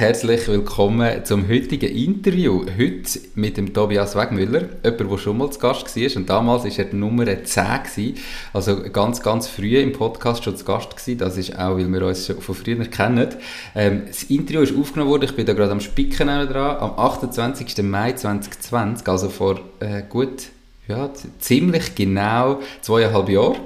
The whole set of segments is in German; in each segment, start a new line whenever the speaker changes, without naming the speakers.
herzlich willkommen zum heutigen Interview. Heute mit dem Tobias Wegmüller, jemand, der schon mal zu Gast war. Und damals war er die Nummer 10, gewesen, also ganz, ganz früh im Podcast schon zu Gast. Gewesen. Das ist auch, weil wir uns schon von früher kennen. Ähm, das Interview ist aufgenommen worden, ich bin da gerade am Spicken dran, am 28. Mai 2020, also vor äh, gut, ja, ziemlich genau zweieinhalb Jahren.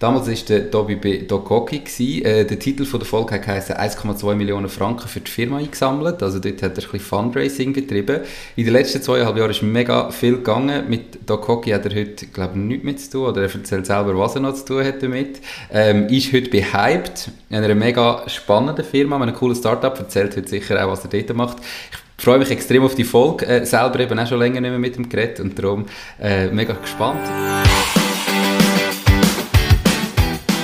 Damals war der Tobi bei Dokoki. Äh, der Titel von der Folge heisst 1,2 Millionen Franken für die Firma eingesammelt. Also dort hat er ein bisschen Fundraising betrieben. In den letzten zweieinhalb Jahren ist mega viel gegangen. Mit Dokoki hat er heute, glaube ich, nichts mehr zu tun. Oder er erzählt selber, was er noch zu tun hat damit. Ähm, ist heute behyped in einer mega spannenden Firma, mit einem coolen Startup. Erzählt heute sicher auch, was er dort macht. Ich freue mich extrem auf die Folge. Äh, selber eben auch schon länger nicht mehr mit dem Gerät und darum äh, mega gespannt.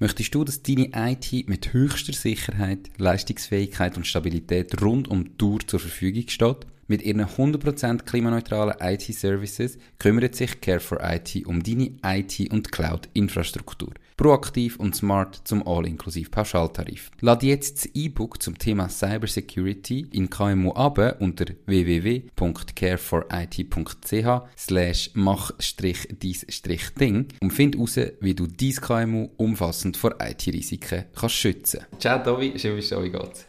Möchtest du, dass deine IT mit höchster Sicherheit, Leistungsfähigkeit und Stabilität rund um die Tour zur Verfügung steht? Mit ihren 100% klimaneutralen IT-Services kümmert sich Care4IT um deine IT- und Cloud-Infrastruktur. Proaktiv und smart zum All-inklusiv Pauschaltarif. Lade jetzt das E-Book zum Thema Cybersecurity in KMU ab unter www.care4it.ch slash mach-dies-ding und find heraus, wie du dein KMU umfassend vor IT-Risiken kannst schützen. Ciao Dovi, schön bist du, wie geht's?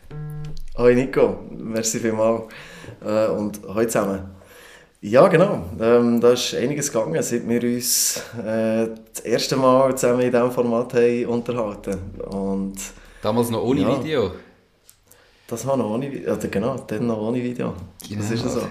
Hoi Nico, merci vielmals äh, und hallo zusammen. Ja, genau. Ähm, da ist einiges gegangen, seit wir uns äh, das erste Mal zusammen in diesem Format haben unterhalten und
Damals noch ohne ja, Video?
Das war noch ohne Video, also genau, dann noch ohne Video. Genau. Das ist so.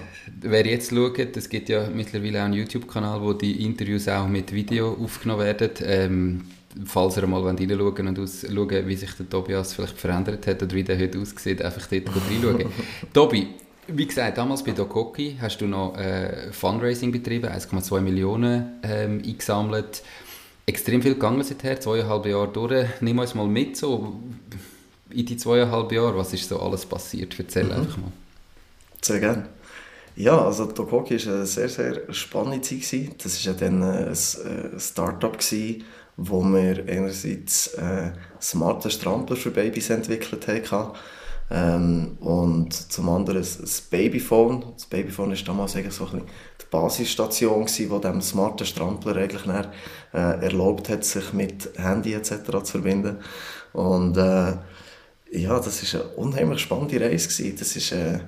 Wer jetzt schaut, es gibt ja mittlerweile auch einen YouTube-Kanal, wo die Interviews auch mit Video aufgenommen werden. Ähm, falls ihr mal reinschauen wollt und ausschauen, wie sich der Tobias vielleicht verändert hat oder wie der heute aussieht, einfach dort reinschauen. Tobi, wie gesagt, damals bei Dokoki hast du noch äh, Fundraising betrieben, 1,2 Millionen ähm, eingesammelt. Extrem viel gegangen seither, zweieinhalb Jahre durch. Nimm uns mal mit, so in die zweieinhalb Jahre, was ist so alles passiert? Erzähl mhm. einfach mal.
Sehr gerne. Ja, also Dokoki war eine sehr, sehr spannende Zeit. Das war ja dann ein Start-up, wo wir einerseits äh, smarte Strampler für Babys entwickelt haben ähm, und zum anderen das Babyphone. Das Babyphone war damals eigentlich so ein die Basisstation, die dem smarten Strampler eigentlich dann, äh, erlaubt hat, sich mit Handy etc. zu verbinden. Und äh, ja, das war eine unheimlich spannende Reise. Gewesen. Das ist äh,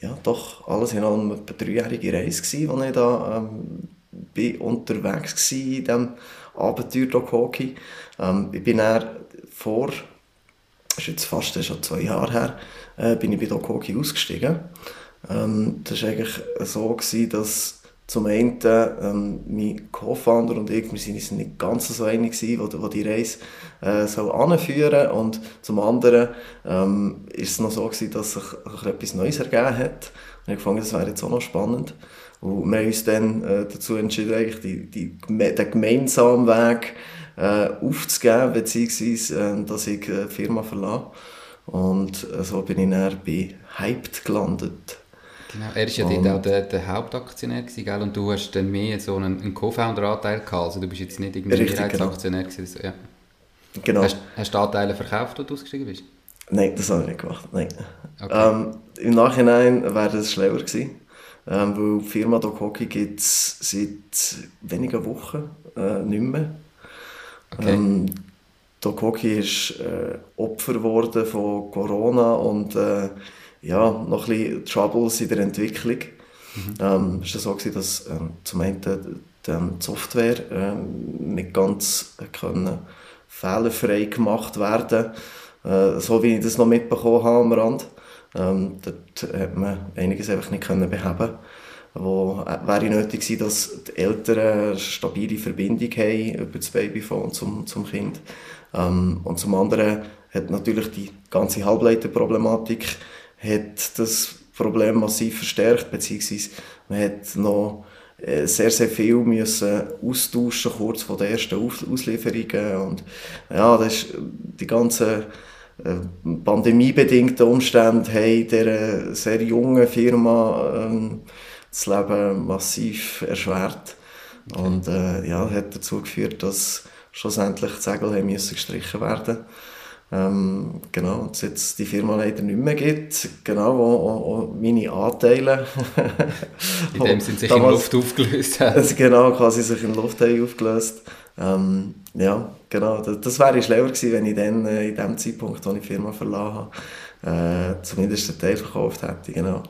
ja, doch alles in allem eine dreijährige Reise, gewesen, wo ich da ähm, bin unterwegs war in diesem Abenteuer Hockey. Ähm, ich bin dann vor das ist jetzt fast schon zwei Jahre her, äh, bin ich bei Hockey ausgestiegen. Ähm, das war eigentlich so, gewesen, dass zum einen ähm, mein Co-Founder und ich, wir sind uns nicht ganz so einig gewesen, wo, wo die Reise äh, soll anführen und zum anderen ähm, ist es noch so gewesen, dass sich etwas Neues ergeben hat. Und ich fand, das wäre jetzt auch noch spannend. Und wir haben uns dann äh, dazu entschieden, eigentlich die, die, den gemeinsamen Weg äh, aufzugeben, beziehungsweise äh, dass ich die Firma verlasse. Und äh, so bin ich dann bei Hyped gelandet.
Genau, er war ja und, dort auch der, der Hauptaktionär gewesen, gell? und du hast dann mehr so einen, einen Co-Founder-Anteil gehabt, also du bist jetzt nicht irgendwie Mehrheitsaktionär genau. gewesen. Ja. Genau. Hast, hast du Anteile verkauft, als du ausgestiegen bist?
Nein, das habe ich nicht gemacht, nein. Okay. Ähm, Im Nachhinein wäre das schlauer gewesen, ähm, weil die Firma Doc Hockey gibt es seit wenigen Wochen äh, nicht mehr. Okay. Ähm, Doc Hockey ist äh, Opfer geworden von Corona und äh, ja, noch ein bisschen Troubles in der Entwicklung. Mhm. Ähm, es war so, gewesen, dass ähm, zum einen die, die Software ähm, nicht ganz können fehlerfrei gemacht werden äh, so wie ich das noch mitbekommen habe am Rand. Ähm, dort hat man einiges einfach nicht können beheben wo äh, wäre nötig gewesen, dass die Eltern eine stabile Verbindung haben über das Babyphone zum, zum Kind. Ähm, und zum anderen hat natürlich die ganze Halbleiterproblematik hat das Problem massiv verstärkt, beziehungsweise man hat noch äh, sehr, sehr viel müssen austauschen kurz vor den ersten Auslieferungen und ja, das ist die ganzen äh, pandemiebedingten Umstände haben dieser sehr jungen Firma ähm, das Leben massiv erschwert und äh, ja, hat dazu geführt, dass schlussendlich die Segel haben müssen gestrichen werden ähm, genau, und es jetzt die Firma leider nicht mehr gibt, genau, wo, wo, wo meine Anteile
in dem sind sich damals, in Luft aufgelöst haben.
Also genau, quasi sich in Luft haben aufgelöst. Ähm, ja, genau, das, das wäre schlauer gewesen, wenn ich dann äh, in dem Zeitpunkt, wo ich die Firma verlassen habe, äh, zumindest einen Teil verkauft hätte, genau.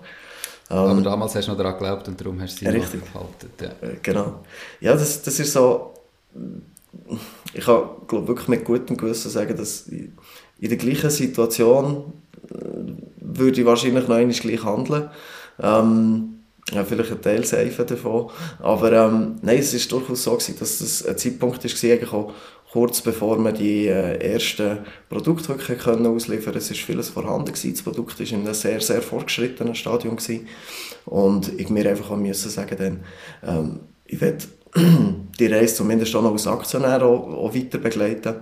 Ähm, Aber damals hast du noch daran geglaubt und darum hast du sie
richtig. behalten. Ja. Äh, genau. Ja, das, das ist so ich kann glaub, wirklich mit gutem Gewissen sagen, dass in der gleichen Situation äh, würde ich wahrscheinlich noch einmal gleich handeln. Ähm, ja, vielleicht ein Teil safe davon. Aber ähm, nein, es war durchaus so, gewesen, dass das ein Zeitpunkt war, eigentlich auch kurz bevor wir die äh, ersten Produkte wirklich können ausliefern konnten. Es war vieles vorhanden. Gewesen. Das Produkt war in einem sehr, sehr fortgeschrittenen Stadium. Gewesen. Und ich mir einfach auch müssen sagen, dann, ähm, ich werde die Reise zumindest auch noch als Aktionär auch, auch weiter begleiten.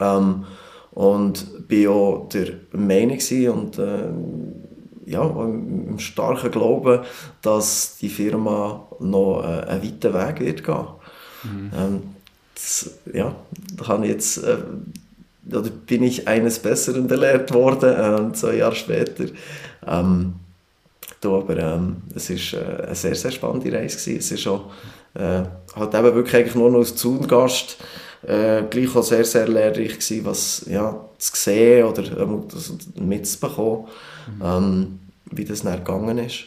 Ähm, und bin auch der Meinung und äh, ja, im starken Glauben, dass die Firma noch äh, einen weiten Weg wird gehen. Mhm. Ähm, das, ja, ich jetzt, äh, oder bin ich eines Besseren belehrt worden, äh, zwei Jahre später. Ähm, da, aber ähm, es war äh, eine sehr, sehr spannende Reise. Gewesen. Es ist auch äh, halt eben wirklich eigentlich nur noch als Zaungast äh, gleich auch sehr, sehr lehrreich gewesen, was ja, zu sehen oder ähm, mitzubekommen, mhm. ähm, wie das dann gegangen ist.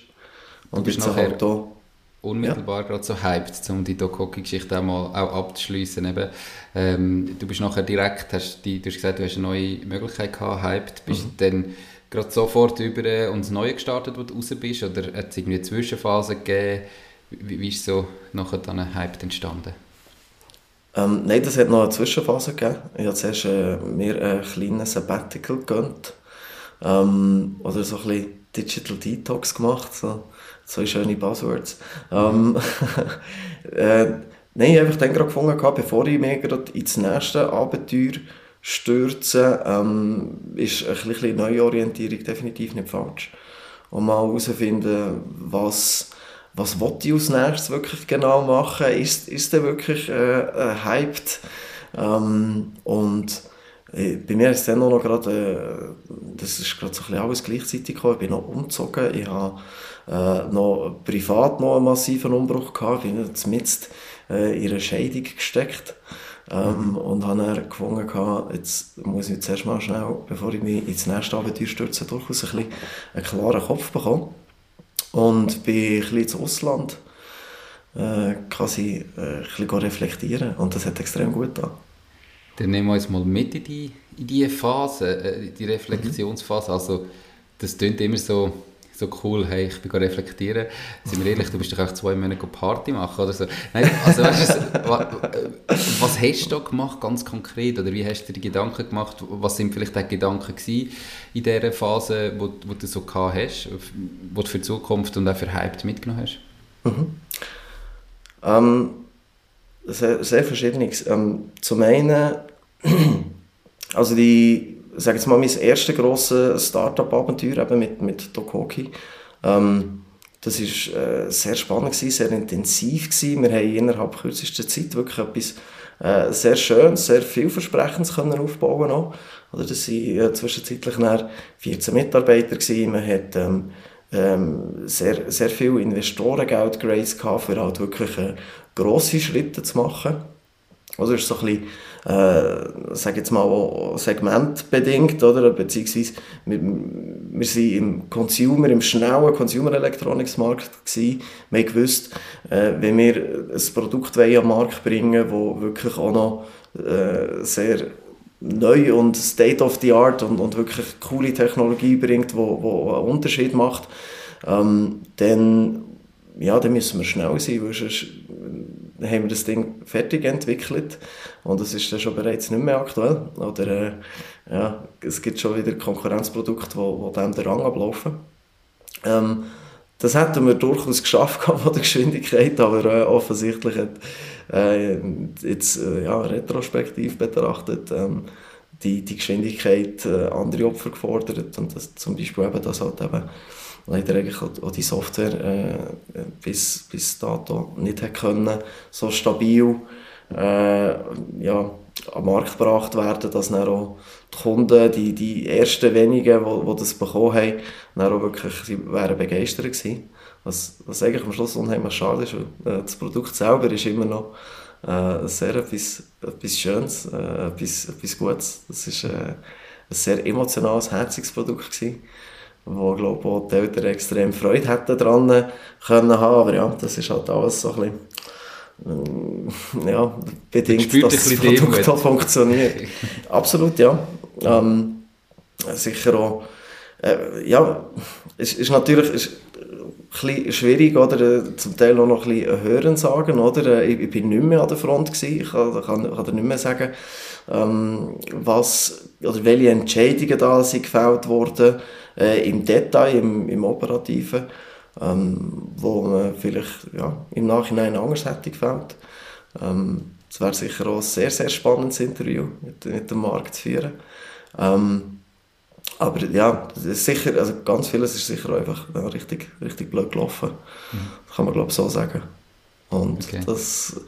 Und jetzt halt auch, unmittelbar ja. gerade so hyped, um die Dokoki-Geschichte auch mal auch abzuschliessen. ähm, du bist nachher direkt, hast die, du hast gesagt, du hast eine neue Möglichkeit gehabt, hyped, bist mhm. dann gerade sofort über und das Neue gestartet, wo du raus bist, oder hat es irgendwie eine Zwischenphase gegeben? Wie, wie ist so nachher dann ein Hype entstanden?
Ähm, nein, das hat noch eine Zwischenphase gegeben. Ich habe zuerst äh, mir ein kleines Sabbatical gegönnt. Ähm, oder so ein bisschen Digital Detox gemacht. So, so schöne Buzzwords. Ähm, äh, nein, ich habe dann gerade gefunden, bevor ich mich gerade ins nächste Abenteuer stürze, ähm, ist ein bisschen Neuorientierung definitiv nicht falsch. Und mal herausfinden, was was wollte ich als nächstes wirklich genau machen? Ist, ist der wirklich äh, äh, hyped? Ähm, und äh, bei mir ist dann noch gerade, äh, das ist gerade so ein bisschen alles gleichzeitig gekommen. Ich bin noch umgezogen, ich habe äh, noch privat noch einen massiven Umbruch gehabt, ich bin jetzt mit äh, in eine Scheidung gesteckt. Ähm, und habe dann gefunden, jetzt muss ich jetzt erstmal schnell, bevor ich mich ins nächste Abenteuer stürze, durchaus ein bisschen einen klaren Kopf bekommen. Und bin ein bisschen ins Ausland äh, quasi äh, ein bisschen reflektieren und das hat extrem gut getan.
Dann nehmen wir uns mal mit in die, in die Phase, äh, die Reflexionsphase. Also das klingt immer so, so cool, hey, ich bin reflektieren. Sind wir ehrlich, du bist doch auch zwei Monate Party machen oder so. Nein, also weißt du, was, was hast du gemacht, ganz konkret? Oder wie hast du dir die Gedanken gemacht? Was sind vielleicht auch Gedanken gewesen in dieser Phase, wo, wo du so gehabt hast, wo du für die Zukunft und auch für Hyped mitgenommen hast? Mhm.
Ähm, sehr, sehr verschiedenes. Ähm, zum einen, also die sage jetzt mal, mein erstes grosses Start-up-Abenteuer mit, mit Dokoki. Ähm, das war äh, sehr spannend, gewesen, sehr intensiv. Gewesen. Wir haben innerhalb kürzester Zeit wirklich etwas äh, sehr Schönes, sehr vielversprechendes können aufbauen noch. Oder das waren äh, zwischenzeitlich 14 Mitarbeiter. Gewesen. Man hat ähm, ähm, sehr, sehr viel Investorengeld geraced, für halt wirklich äh, grosse Schritte zu machen. Also ist so ein bisschen äh, sage jetzt mal, segmentbedingt, oder? Beziehungsweise, wir, wir sind im Consumer, im schnellen Consumer Electronics Markt gewesen. Wir gewusst, äh, wenn wir ein Produkt wollen am Markt bringen, das wirklich auch noch äh, sehr neu und State of the Art und, und wirklich coole Technologie bringt, wo, wo einen Unterschied macht, ähm, dann, ja, dann müssen wir schnell sein, weil sonst haben wir das Ding fertig entwickelt und es ist dann schon bereits nicht mehr aktuell. Oder äh, ja, es gibt schon wieder Konkurrenzprodukte, die, die dem den Rang ablaufen. Ähm, das hätten wir durchaus geschafft von der Geschwindigkeit, aber äh, offensichtlich hat äh, jetzt äh, ja, retrospektiv betrachtet ähm, die, die Geschwindigkeit äh, andere Opfer gefordert und das, zum Beispiel eben, dass halt eben leider eigentlich auch die Software äh, bis, bis dato nicht hat können, so stabil äh, ja, am Markt gebracht werden, dass dann auch die Kunden, die, die ersten wenigen, die, die das bekommen haben, dann auch wirklich sie wären begeistert gewesen. Was, was eigentlich am Schluss unheimlich schade ist, weil äh, das Produkt selber ist immer noch äh, sehr etwas, etwas Schönes, äh, etwas, etwas Gutes. Das ist äh, ein sehr emotionales, herziges Produkt gewesen, wo glaube auch die Eltern extrem Freude hätten dran können haben, aber ja, das ist halt alles so ein bisschen äh, ja, bedingt, dass das Produkt auch funktioniert. Absolut, ja. Ähm, sicher auch, äh, ja, es ist natürlich, ist, bisschen schwierig, oder? zum Teil auch noch ein bisschen hören sagen, oder? Ich, ich bin nicht mehr an der Front gewesen, ich kann, kann, kann dir nicht mehr sagen, ähm, was, oder welche Entscheidungen da sind gefällt wurden, äh, im Detail, im, im Operativen, ähm, wo man vielleicht ja, im Nachhinein anders hätte gefällt. Ähm, es wäre sicher auch ein sehr, sehr spannendes Interview mit, mit dem Markt zu führen. Ähm, aber ja, sicher, also ganz vieles ist sicher einfach ja, richtig, richtig blöd gelaufen. Mhm. Kann man glaube ich so sagen. Und okay. das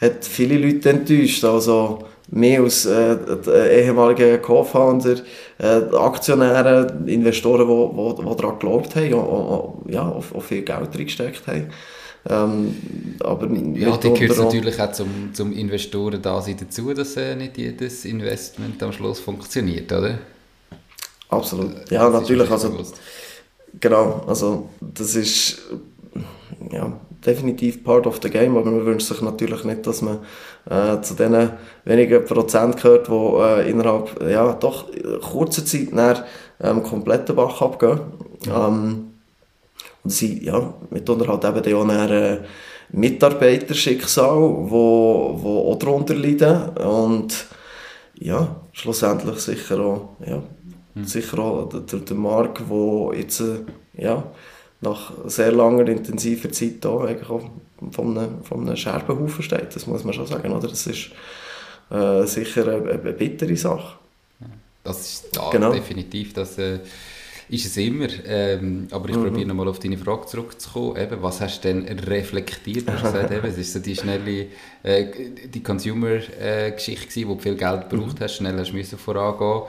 hat viele Leute enttäuscht. Also mehr als äh, ehemalige Co-Founder, äh, Aktionäre, Investoren, die wo, wo, wo daran geglaubt haben, und, ja, auch, auch viel Geld reingesteckt haben. Ähm, aber
ja, die gehört natürlich auch zum, zum Investoren da sein dazu, dass äh, nicht jedes Investment am Schluss funktioniert, oder?
Absolut. Ja, das natürlich. Also, genau, also das ist ja, definitiv part of the game, aber man wünscht sich natürlich nicht, dass man äh, zu den wenigen Prozent gehört, die äh, innerhalb ja, doch kurzer Zeit nach ähm, komplett den Bach abgehen. Ja. Ähm, und sie, ja, mitunter halt eben auch dann, äh, Mitarbeiterschicksal, wo, wo auch darunter leiden und ja, schlussendlich sicher auch ja, Mhm. Sicher auch der, der Marc, der jetzt äh, ja, nach sehr langer, intensiver Zeit da eigentlich auch von einem, von einem Scherbenhaufen steht. Das muss man schon sagen. Oder? Das ist äh, sicher eine, eine, bittere Sache.
Das ist da genau. definitiv. Das, äh, ist es immer. Ähm, aber ich mhm. probiere nochmal auf deine Frage zurückzukommen. Eben, was hast du denn reflektiert? Du hast gesagt, eben, es ist so die schnelle äh, die Consumer-Geschichte, äh, wo du viel Geld gebraucht mhm. hast, schnell hast du vorangehen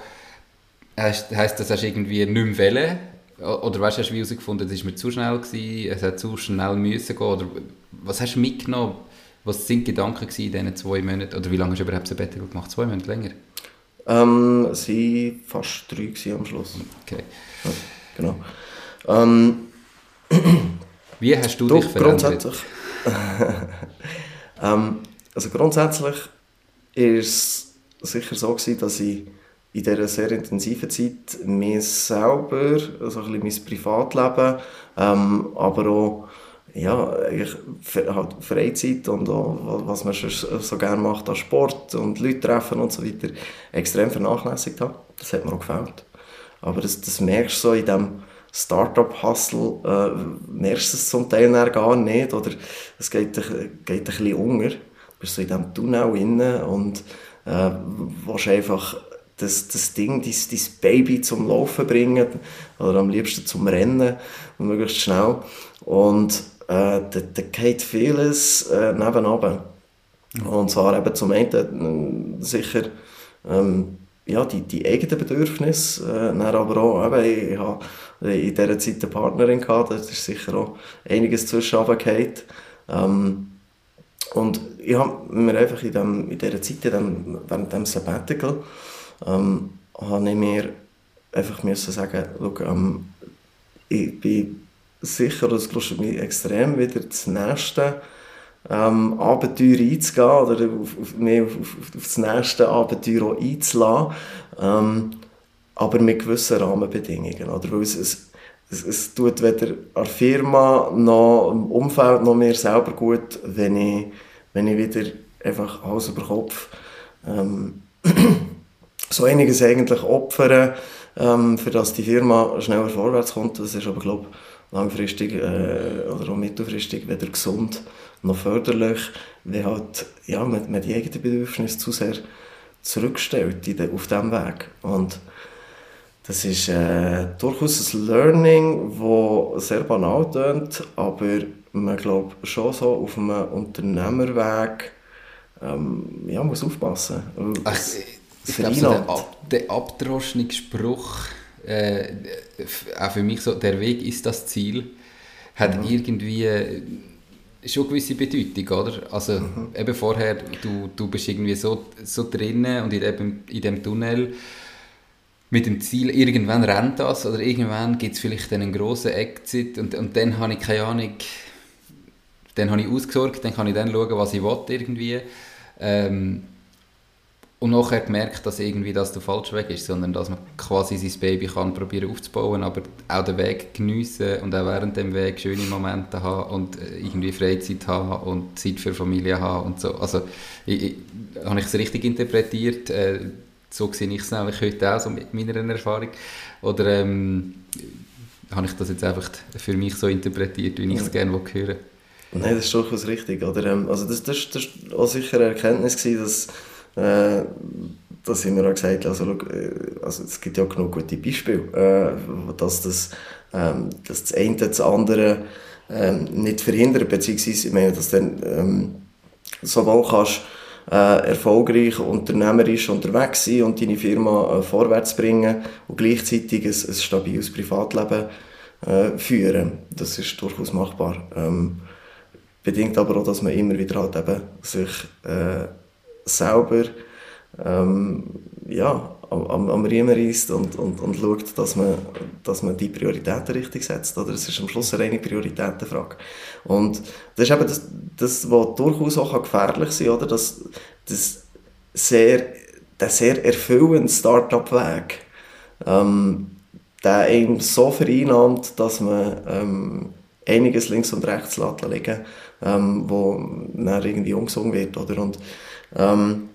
Heißt, heisst das, hast du irgendwie nicht mehr wollen? Oder weißt, hast du herausgefunden, es war mir zu schnell, gewesen, es hat zu schnell müssen gehen? Oder was hast du mitgenommen? Was sind die Gedanken in diesen zwei Monaten? Oder wie lange hast du überhaupt Sabbatical gemacht? Zwei Monate länger?
Ähm, es waren fast drei am Schluss.
Okay.
Ja, genau. Ähm,
wie hast du, du dich verändert?
Grundsätzlich, ähm, also grundsätzlich ist es sicher so gewesen, dass ich in dieser sehr intensiven Zeit mir selber, also ein bisschen mein Privatleben, ähm, aber auch ja, halt Freizeit und auch, was man so gerne macht, an Sport und Leute treffen und so weiter, extrem vernachlässigt habe. Das hat mir auch gefällt. Aber das, das merkst du so in diesem Startup-Hustle, äh, merkst du es zum Teil gar nicht oder es geht, geht ein bisschen unter. Du bist so in diesem Tunnel drin und äh, willst einfach das, das Ding, dein, dein Baby zum Laufen bringen oder am liebsten zum Rennen und möglichst schnell. Und äh, da, da geht vieles äh, nebenan. Und zwar eben zum einen äh, sicher ähm, ja, die, die eigenen Bedürfnisse, äh, dann aber auch, eben, ich habe in dieser Zeit eine Partnerin gehabt, da ist sicher auch einiges zwischen ähm, und ich habe mir einfach in, dem, in dieser Zeit, in dem, während dem Sabbatical, ähm, habe ich mir einfach müssen sagen, schau, ähm, ich bin sicher, das kostet mich extrem, wieder das nächste ähm, Abenteuer einzugehen oder auf, auf, mehr auf, auf, das nächste Abenteuer auch einzulassen, ähm, aber mit gewissen Rahmenbedingungen. Oder? Weil es, es, es, es tut weder der Firma noch im Umfeld noch mir selber gut, wenn ich, wenn ich wieder einfach Hals über Kopf ähm, so einiges eigentlich opfern, ähm, für dass die Firma schneller vorwärts kommt. Das ist aber, glaube langfristig äh, oder auch mittelfristig weder gesund noch förderlich, wenn halt, ja, man, man die eigenen Bedürfnisse zu sehr zurückstellt de, auf diesem Weg. Und das ist äh, durchaus ein Learning, das sehr banal klingt, aber man glaubt schon so auf einem Unternehmerweg ähm, ja, muss aufpassen.
Ach, ich glaube, so der, Ab der abdroschene Spruch, äh, auch für mich so, der Weg ist das Ziel, hat mhm. irgendwie schon eine gewisse Bedeutung, oder? Also mhm. eben vorher, du, du bist irgendwie so, so drinnen und in dem, in dem Tunnel mit dem Ziel, irgendwann rennt das oder irgendwann gibt es vielleicht einen grossen Exit und, und dann habe ich keine Ahnung, dann habe ich ausgesorgt, dann kann ich dann schauen, was ich will irgendwie. Ähm, und nachher gemerkt, dass irgendwie das der falsche Weg ist, sondern dass man quasi sein Baby kann probieren aufzubauen, aber auch den Weg geniessen und auch während dem Weg schöne Momente haben und äh, irgendwie Freizeit haben und Zeit für Familie haben und so. Also ich, ich, habe ich es richtig interpretiert? Äh, so sehe ich es nämlich heute auch, so mit meiner Erfahrung. Oder ähm, habe ich das jetzt einfach für mich so interpretiert, wie ich es gerne hören
Nein, das ist durchaus richtig. Oder, ähm, also das, das, das war auch sicher eine Erkenntnis, gewesen, dass äh, da sind wir auch gesagt, also, äh, also es gibt ja genug gute Beispiele, äh, dass, das, ähm, dass das eine das andere ähm, nicht verhindert, beziehungsweise ich meine, dass dann ähm, sowohl kannst äh, erfolgreich unternehmerisch unterwegs sein und deine Firma äh, vorwärts bringen und gleichzeitig ein, ein stabiles Privatleben äh, führen. Das ist durchaus machbar. Ähm, bedingt aber auch, dass man immer wieder halt eben sich äh, selber ähm, ja, am, am Riemen reisst und, und, und schaut, dass man, dass man die Prioritäten richtig setzt. Oder? Es ist am Schluss eine reine Prioritätenfrage. Und das ist eben das, das was durchaus auch gefährlich sein kann, oder? Das, sehr, der sehr erfüllende Start-up-Weg, ähm, der einem so vereinnahmt, dass man ähm, einiges links und rechts liegen ähm, wo dann irgendwie umgesungen wird. Oder? Und ähm,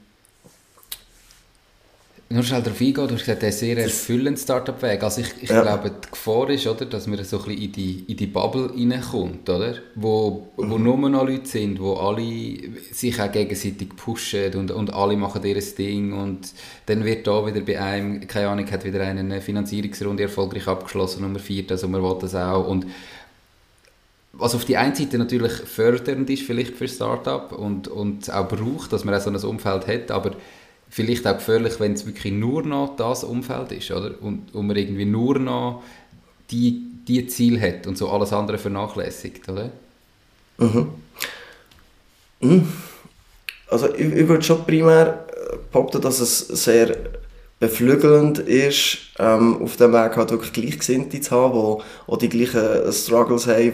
nur schnell darauf eingehen, du hast gesagt, der sehr erfüllende Startup-Weg. Also ich, ich ja. glaube, die Gefahr ist, oder, dass man so ein bisschen in die, in die Bubble reinkommt, oder? Wo, mhm. wo nur noch Leute sind, wo alle sich auch gegenseitig pushen und, und alle machen ihr Ding und dann wird da wieder bei einem, keine Ahnung, hat wieder eine Finanzierungsrunde erfolgreich abgeschlossen, Nummer 4, also man will das auch und was auf die einen Seite natürlich fördernd ist vielleicht für Startup und, und auch braucht, dass man auch so ein Umfeld hat, aber vielleicht auch gefährlich, wenn es wirklich nur noch das Umfeld ist, oder? Und, und man irgendwie nur noch die, die Ziel hat und so alles andere vernachlässigt, oder?
Mhm. mhm. Also ich, ich würde schon primär behaupten, dass es sehr beflügelnd ist, ähm, auf dem Weg halt wirklich Gleichgesinnte zu haben, die auch die gleichen Struggles haben, die,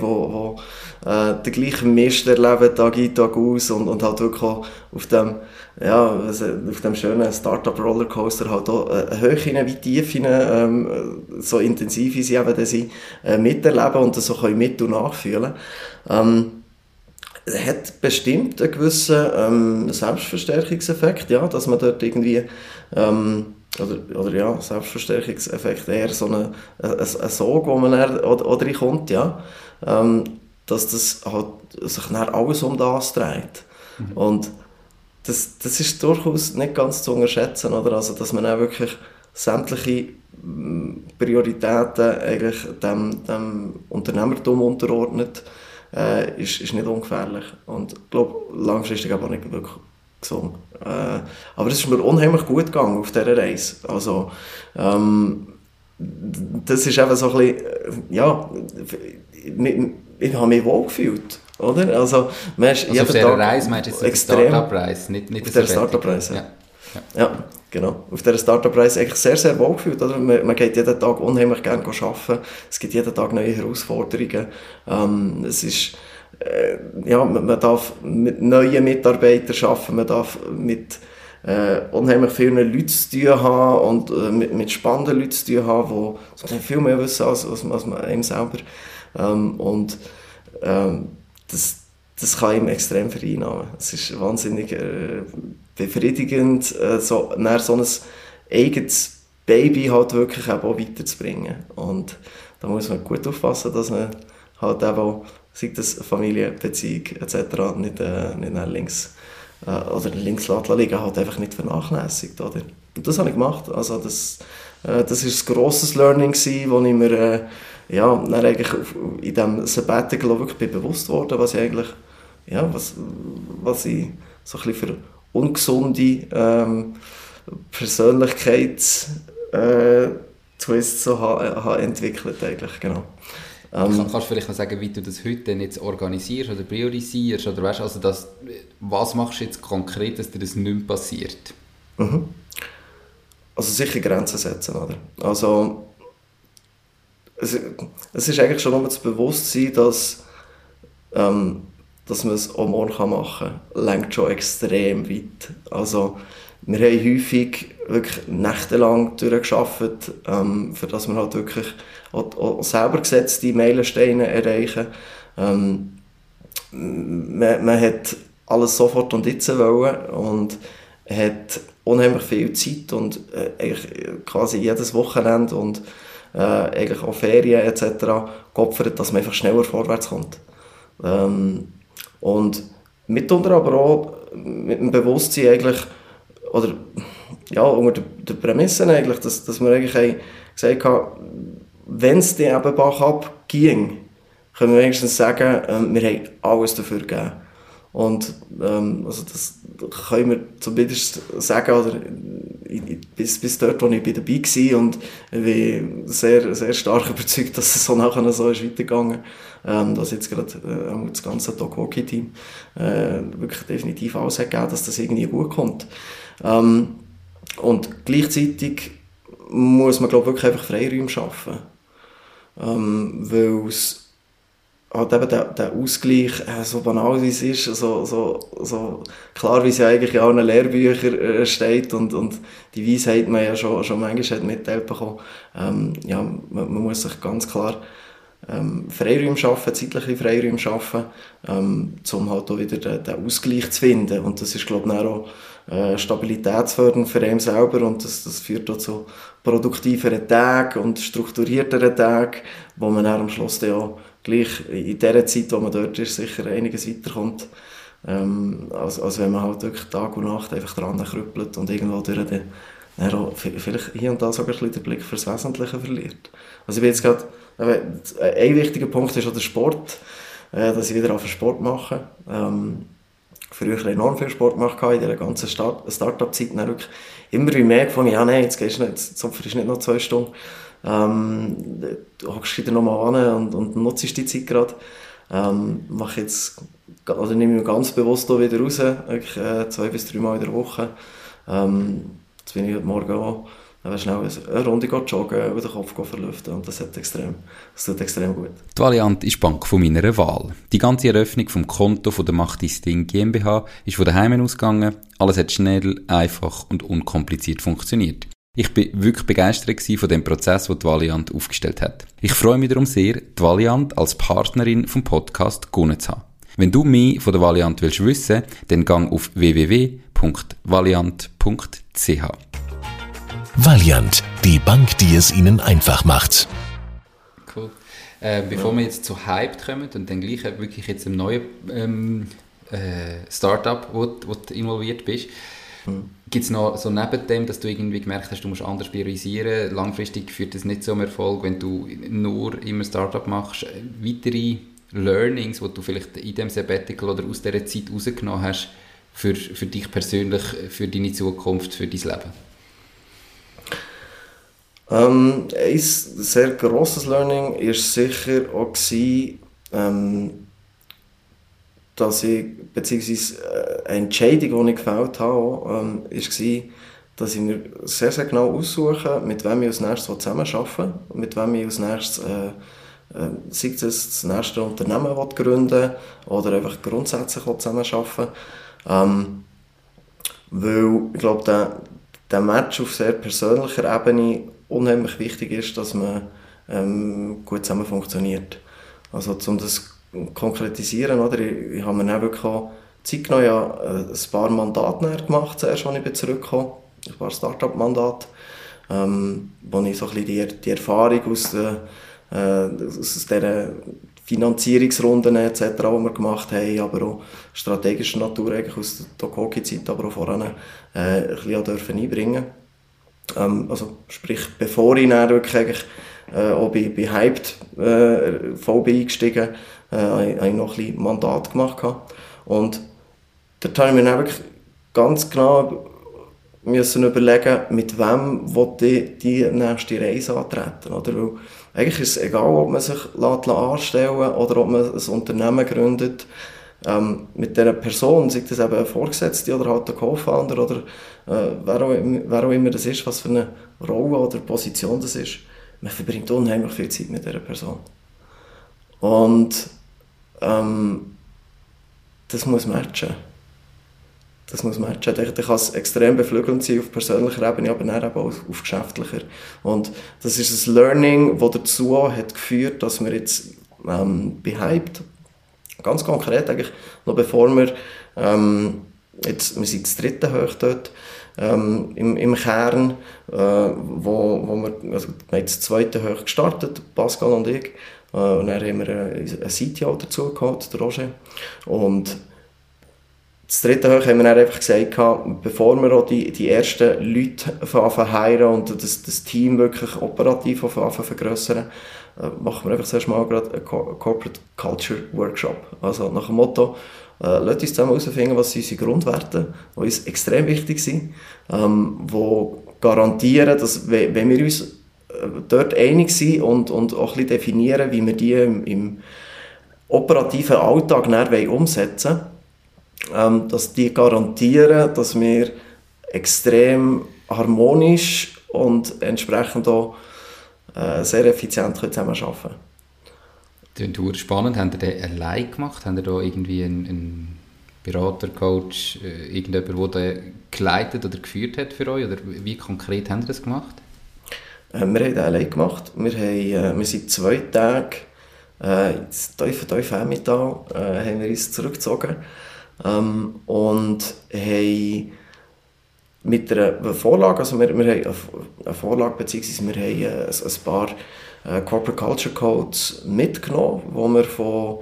die äh, den gleichen Mist erleben, Tag ein, Tag aus und, und halt wirklich auch auf dem, ja, auf dem schönen Startup-Rollercoaster halt auch äh, Höhen wie Tiefen, ähm, so intensiv wie sie eben sind, äh, miterleben und das so können mit- und nachfühlen. Ähm, hat bestimmt einen gewissen ähm, Selbstverstärkungseffekt, ja, dass man dort irgendwie ähm, oder, oder ja, Selbstverstärkungseffekt, eher so ein, ein, ein Sog, wo man dann, oder, oder kommt, ja, ähm, dass das halt sich dann alles um das dreht. Mhm. Und das, das ist durchaus nicht ganz zu unterschätzen, oder? Also, dass man auch wirklich sämtliche mm, Prioritäten eigentlich dem, dem Unternehmertum unterordnet, äh, ist, ist nicht ungefährlich. Und ich glaube, langfristig aber nicht wirklich gesungen. Äh, aber es ist mir unheimlich gut gegangen auf dieser Reise. Also, ähm, das ist eben so ein bisschen, äh, ja, ich, ich habe mich wohl gefühlt. Oder? Also,
man ist also auf dieser Reise meinst du jetzt extrem, Startup-Reise, nicht, nicht
auf der Startup-Reise, ja. Ja. ja. genau. Auf dieser Startup-Reise eigentlich sehr, sehr wohl gefühlt. Oder? Man, man geht jeden Tag unheimlich gerne arbeiten. Es gibt jeden Tag neue Herausforderungen. Ähm, es ist ja, man, darf mit neuen Mitarbeitern arbeiten, man darf mit äh, unheimlich vielen Leuten zu tun haben und äh, mit, mit spannenden Leuten zu tun haben, die viel mehr wissen als, als, als man einem selber. Ähm, und ähm, das, das kann ihm extrem vereinnahmen. Es ist wahnsinnig äh, befriedigend, äh, so, so ein eigenes Baby halt wirklich auch weiterzubringen. Und da muss man gut aufpassen, dass man halt eben, sei das Familie, Beziehung etc., nicht, äh, nicht links äh, oder links liegen, halt einfach nicht vernachlässigt. Oder? Und das habe ich gemacht. Also das, äh, das ein grosses Learning wo ich mir äh, ja, eigentlich in diesem Sabbatical wirklich bewusst wurde, was ich eigentlich, ja, was, was ich so ein für ungesunde ähm, Persönlichkeits äh, Twist so ha, ha entwickelt eigentlich, genau.
Ähm, kannst du vielleicht noch sagen, wie du das heute jetzt organisierst oder priorisierst oder weißt, also das, was machst du jetzt konkret, dass dir das nicht mehr passiert?
Mhm. Also sicher Grenzen setzen, oder? Also es, es ist eigentlich schon nur das Bewusstsein, dass, ähm, dass man es auch morgen machen kann, lenkt schon extrem weit. Also wir haben häufig wirklich nächtelang durchgearbeitet, ähm, für dass wir halt wirklich auch, auch selber gesetzte Meilensteine erreichen. Ähm, man, man hat alles sofort und jetzt wollen und hat unheimlich viel Zeit und äh, quasi jedes Wochenende und äh, eigentlich auch Ferien etc. geopfert, dass man einfach schneller vorwärts kommt. Ähm, und mitunter aber auch mit dem Bewusstsein eigentlich, oder ja, unter der, Prämisse eigentlich, dass, dass wir eigentlich gesagt haben, wenn es den eben Bach abging, können wir wenigstens sagen, äh, wir haben alles dafür gegeben. Und ähm, also das können wir zumindest sagen, oder bis, bis dort, wo ich dabei war und ich sehr, sehr stark überzeugt, dass es so nachher so ist weitergegangen ähm, dass jetzt gerade äh, das ganze Dog Hockey Team äh, wirklich definitiv alles hat gegeben, dass das irgendwie gut kommt. Ähm, und gleichzeitig muss man glaube wirklich einfach Freiräume schaffen, ähm, weil es halt eben der, der Ausgleich, äh, so banal wie es ist, so, so, so klar wie es ja eigentlich in allen Lehrbüchern äh, steht und, und die Weisheit man ja schon, schon manchmal hat mitteilt bekommen, ähm, ja, man, man, muss sich ganz klar ähm, Freiräume schaffen, zeitliche Freiräume schaffen, ähm, um halt auch wieder den, den, Ausgleich zu finden. Und das ist glaube ich auch äh, stabilitätsfördernd für einen selber und das, das führt auch zu produktiveren Tagen und strukturierteren Tagen, wo man dann am Schluss dann auch gleich in der Zeit, wo man dort ist, sicher einiges weiterkommt, ähm, als, als wenn man halt wirklich Tag und Nacht einfach dran krüppelt und irgendwo durch den, dann vielleicht hier und da sogar ein bisschen den Blick fürs Wesentliche verliert. Also ich bin jetzt gerade, ein wichtiger Punkt ist auch der Sport, äh, dass ich wieder auf Sport mache. Ähm, früher enorm viel Sport gemacht in dieser ganzen Start-up-Zeit, immer mehr gefunden, ja nein, jetzt gehst du nicht, jetzt opferst nicht noch zwei Stunden, ähm, du hockst wieder nochmal an und, und nutzt die Zeit gerade. Ähm, mache jetzt, also nehme ich mich ganz bewusst hier wieder raus, wirklich, äh, zwei bis drei Mal in der Woche. Ähm, jetzt bin ich heute Morgen auch dann schnell eine Runde joggen und den Kopf verlüften und das, hat extrem, das tut extrem gut.
Die Valiant ist die Bank von meiner Wahl. Die ganze Eröffnung vom Konto von der Macht Ding GmbH ist von daheim ausgegangen. Alles hat schnell, einfach und unkompliziert funktioniert. Ich bin wirklich begeistert von dem Prozess, den die Valiant aufgestellt hat. Ich freue mich darum sehr, die Valiant als Partnerin vom Podcast gewonnen zu haben. Wenn du mehr von der Valiant willst wissen, dann gang auf www.valiant.ch.
Valiant, die Bank, die es Ihnen einfach macht.
Cool. Äh, bevor ja. wir jetzt zu Hype kommen und dann gleich wirklich jetzt im neuen ähm, äh, Startup, wo, wo du involviert bist, Mhm. Gibt es noch so neben dem, dass du irgendwie gemerkt hast, du musst anders priorisieren, langfristig führt das nicht zum Erfolg, wenn du nur immer Startup machst, weitere Learnings, die du vielleicht in dem Sabbatical oder aus dieser Zeit rausgenommen hast, für, für dich persönlich, für deine Zukunft, für dein Leben?
Ähm, ein sehr grosses Learning war sicher auch, gewesen, ähm, dass ich, beziehungsweise äh, eine Entscheidung, die ich gefällt habe, ähm, war, dass ich mir sehr, sehr genau aussuche, mit wem ich als nächstes zusammenarbeiten will, mit wem ich als nächstes, äh, äh, sei es das nächste Unternehmen will gründen oder einfach grundsätzlich zusammenarbeiten. Ähm, weil ich glaube, der, der Match auf sehr persönlicher Ebene unheimlich wichtig ist, dass man ähm, gut zusammen funktioniert. Also um das konkretisieren, oder? Ich, ich habe mir dann wirklich auch Zeit genommen, ja, äh, ein paar Mandate gemacht, zuerst, als ich zurückkam. ein paar Start-up-Mandate, ähm, wo ich so ein die, die Erfahrung aus, der, äh, aus dieser Finanzierungsrunden etc., die wir gemacht haben, aber auch strategischer Natur eigentlich aus der Tokoki-Zeit, aber auch voran äh, ein bisschen einbringen ähm, also sprich, bevor ich dann wirklich eigentlich, äh, auch bei, bei Hyped äh, voll bin eingestiegen, äh, habe ich noch ein bisschen Mandat gemacht. Und dort habe ich mir dann wirklich ganz genau müssen überlegen, mit wem ich die nächste Reise antreten. Oder? Weil eigentlich ist es egal, ob man sich anstellen lässt oder ob man ein Unternehmen gründet. Ähm, mit dieser Person, sei das eben ein Vorgesetzte oder halt ein Co-Founder oder äh, wer, auch, immer das ist, was für eine Rolle oder Position das ist, man verbringt unheimlich viel Zeit mit dieser Person. Und ähm, das muss matchen. Das muss matchen. Ich, ich kann es extrem beflügelnd sein auf persönlicher Ebene, aber dann eben auch auf geschäftlicher. Und das ist ein Learning, das dazu hat geführt, dass wir jetzt ähm, behyped, ganz konkret eigentlich, noch bevor wir, ähm, jetzt, wir sind das dritte hoch dort, ähm, im, im Kern, äh, wo, wo wir, also wir haben das zweite hoch gestartet, Pascal und ich, äh, und dann haben wir einen CTO dazu gehabt, der Roger, und das dritte Hoch haben wir dann einfach gesagt, bevor wir auch die, die ersten Leute heiraten und das, das Team wirklich operativ vergrößern, äh, machen wir einfach zuerst mal gerade einen Corporate Culture Workshop. Also nach dem Motto, äh, lasst uns zusammen herausfinden, was sind unsere Grundwerte, die uns extrem wichtig sind, ähm, die garantieren, dass wenn wir uns äh, dort einig sind und, und auch ein bisschen definieren, wie wir die im, im operativen Alltag umsetzen wollen, ähm, dass die garantieren, dass wir extrem harmonisch und entsprechend auch äh, sehr effizient zusammenarbeiten können.
Das ist spannend. Habt ihr den allein gemacht? Habt ihr da irgendwie einen, einen Berater, Coach, äh, irgendjemand, der den geleitet oder geführt hat für euch? Oder wie konkret habt ihr das gemacht?
Äh, wir haben den allein gemacht. Wir, haben, äh, wir sind zwei Tage äh, ins tiefe, tiefe Emmental äh, haben wir uns zurückgezogen ähm, und haben mit einer Vorlage, also wir, wir haben eine Vorlage, beziehungsweise wir haben ein, ein paar äh, Corporate Culture Codes mitgenommen, wo wir von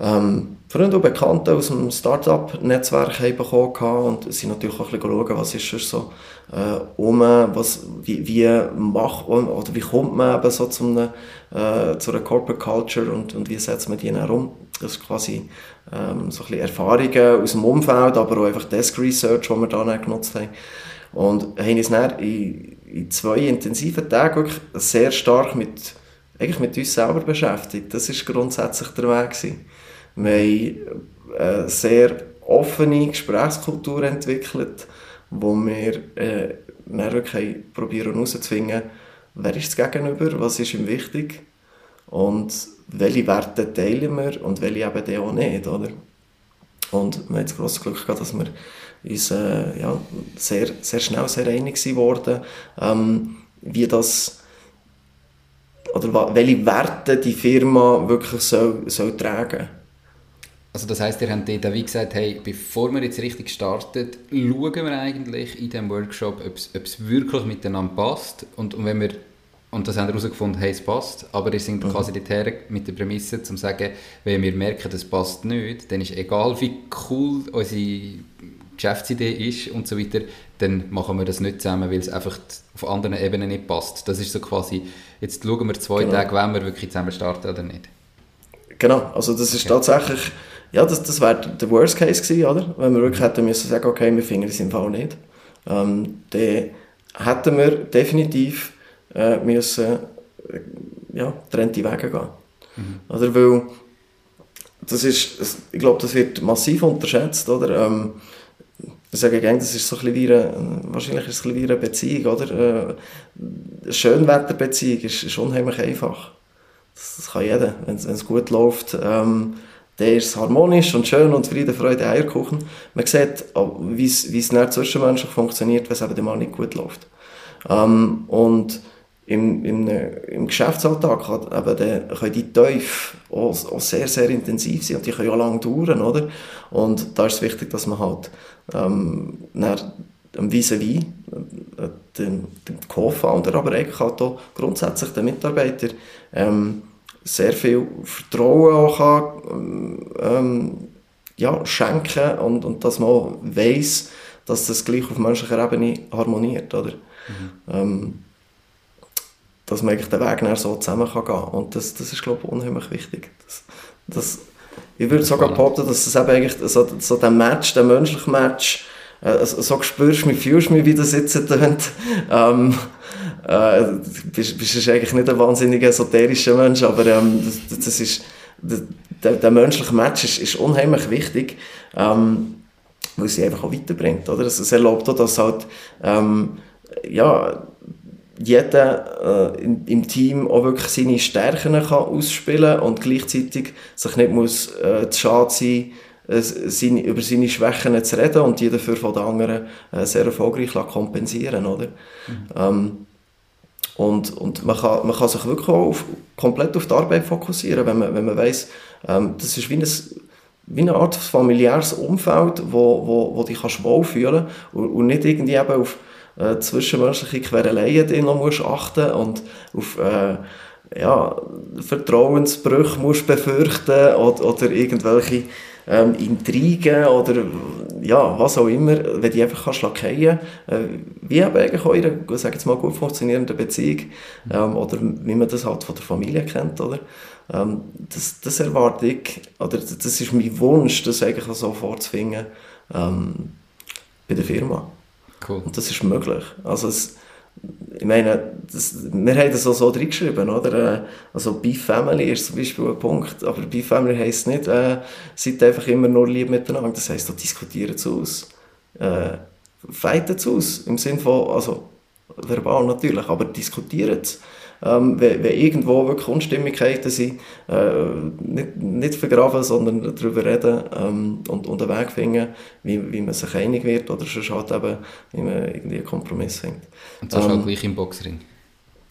ähm, Freunden und Bekannten aus dem Start-up-Netzwerk bekommen haben und sind natürlich auch ein bisschen schauen, was ist so äh, um, was, wie, wie macht oder wie kommt man eben so zu einer, äh, zu einer Corporate Culture und, und wie setzt man die dann Das ist quasi ähm, so ein Erfahrungen aus dem Umfeld, aber auch einfach Desk Research, die wir da genutzt haben. Und haben uns dann in, in zwei intensiven Tagen wirklich sehr stark mit, eigentlich mit uns selber beschäftigt. Das war grundsätzlich der Weg. Gewesen. Wir haben eine sehr offene Gesprächskultur entwickelt, wo wir äh, dann wirklich probieren herauszufinden, wer ist das Gegenüber, was ist ihm wichtig und welche Werte teilen wir und welche eben die auch nicht, oder? Und wir haben das grosse Glück gehabt, dass wir uns äh, ja, sehr, sehr schnell sehr einig geworden, ähm, wie das oder welche Werte die Firma wirklich soll, soll tragen
also das heißt, ihr habt dort wie gesagt, hey, bevor wir jetzt richtig starten, schauen wir eigentlich in diesem Workshop, ob es wirklich miteinander passt und, und wenn wir und das haben wir herausgefunden, hey, es passt. Aber wir sind mhm. quasi dorthin mit der Prämisse, zu sagen, wenn wir merken, es passt nicht, dann ist egal, wie cool unsere Geschäftsidee ist und so weiter, dann machen wir das nicht zusammen, weil es einfach auf anderen Ebenen nicht passt. Das ist so quasi, jetzt schauen wir zwei genau. Tage, wenn wir wirklich zusammen starten oder nicht.
Genau, also das ist okay. tatsächlich, ja, das, das wäre der Worst Case gewesen, oder? Wenn wir wirklich hätten müssen sagen, okay, wir finden es im Fall nicht. Ähm, dann hätten wir definitiv äh, müssen, äh, ja, getrennte Wege gehen. Mhm. Oder? Weil, das ist, ich glaube, das wird massiv unterschätzt, oder? Ähm, ich sage gerne, das ist so ein wie eine, wahrscheinlich ist es ein wie eine Beziehung, oder? Äh, eine Schönwetterbeziehung ist, ist unheimlich einfach. Das, das kann jeder, wenn es gut läuft. Ähm, dann ist es harmonisch und schön und Friede, Freude, Eierkuchen. Man sieht, wie es zwischenmenschlich funktioniert, wenn es eben mal nicht gut läuft. Ähm, und im, im, im Geschäftsalltag kann, eben der, können die Teufel auch, auch, sehr, sehr intensiv sein und die können ja lange dauern, oder? Und da ist es wichtig, dass man halt ähm, dem vis-à-vis, äh, dem, dem Co-Founder, aber eigentlich auch grundsätzlich den Mitarbeitern ähm, sehr viel Vertrauen auch kann, ähm, ja, schenken und, und dass man auch weiss, dass das gleich auf menschlicher Ebene harmoniert, oder? Mhm. Ähm, dass man eigentlich den Weg so zusammen kann gehen und das, das ist, glaube ich, unheimlich wichtig. Das, das, ich würde sogar behaupten, dass das eben eigentlich so, so der Match, der menschliche Match, äh, so spürst du mich, fühlst du mich, wie das jetzt tönt. Ähm, äh, bist, bist eigentlich nicht ein wahnsinnig esoterischer Mensch, aber ähm, das, das ist, der, der menschliche Match ist, ist unheimlich wichtig, ähm, weil sie einfach auch weiterbringt. Oder? Es, erlaubt auch, dass halt, ähm, ja, jeder äh, in, im Team auch wirklich seine Stärken kann ausspielen und gleichzeitig sich nicht muss äh, zu schade sein, äh, seine, über seine Schwächen zu reden und die dafür von den anderen äh, sehr erfolgreich kompensieren, oder? Mhm. Ähm, und, und man, kann, man kann sich wirklich auch auf, komplett auf die Arbeit fokussieren, wenn man, wenn man weiss, ähm, das ist wie, ein, wie eine Art familiäres Umfeld, wo, wo, wo dich kannst wohlfühlen und, und nicht irgendwie eben auf äh, zwischenmenschliche Quereleien die noch musst achten und auf äh, ja, Vertrauensbrüche musst befürchten oder, oder irgendwelche ähm, Intrigen oder ja, was auch immer, wenn die einfach kannst lackieren äh, wie eben eigentlich auch sag jetzt mal, gut funktionierenden Beziehung ähm, oder wie man das halt von der Familie kennt, oder? Ähm, das, das erwarte ich, oder das ist mein Wunsch, das eigentlich so vorzufinden ähm, bei der Firma. Cool. Und das ist möglich. Also es, ich meine, das, wir haben das auch so reingeschrieben, oder? Äh, also Beef Family ist zum Beispiel ein Punkt, aber Beef Family heisst nicht, äh, seid einfach immer nur lieb miteinander, das heisst, da diskutieren es aus, äh, fighten es aus, im Sinne von, also verbal natürlich, aber diskutieren es ähm, wenn, wenn, irgendwo wirklich Unstimmigkeiten sind, äh, nicht, nicht vergraben, sondern darüber reden ähm, und, und einen Weg finden, wie, wie man sich einig wird oder sonst halt eben, wie man irgendwie einen Kompromiss findet.
Und so ähm, auch gleich im Boxring?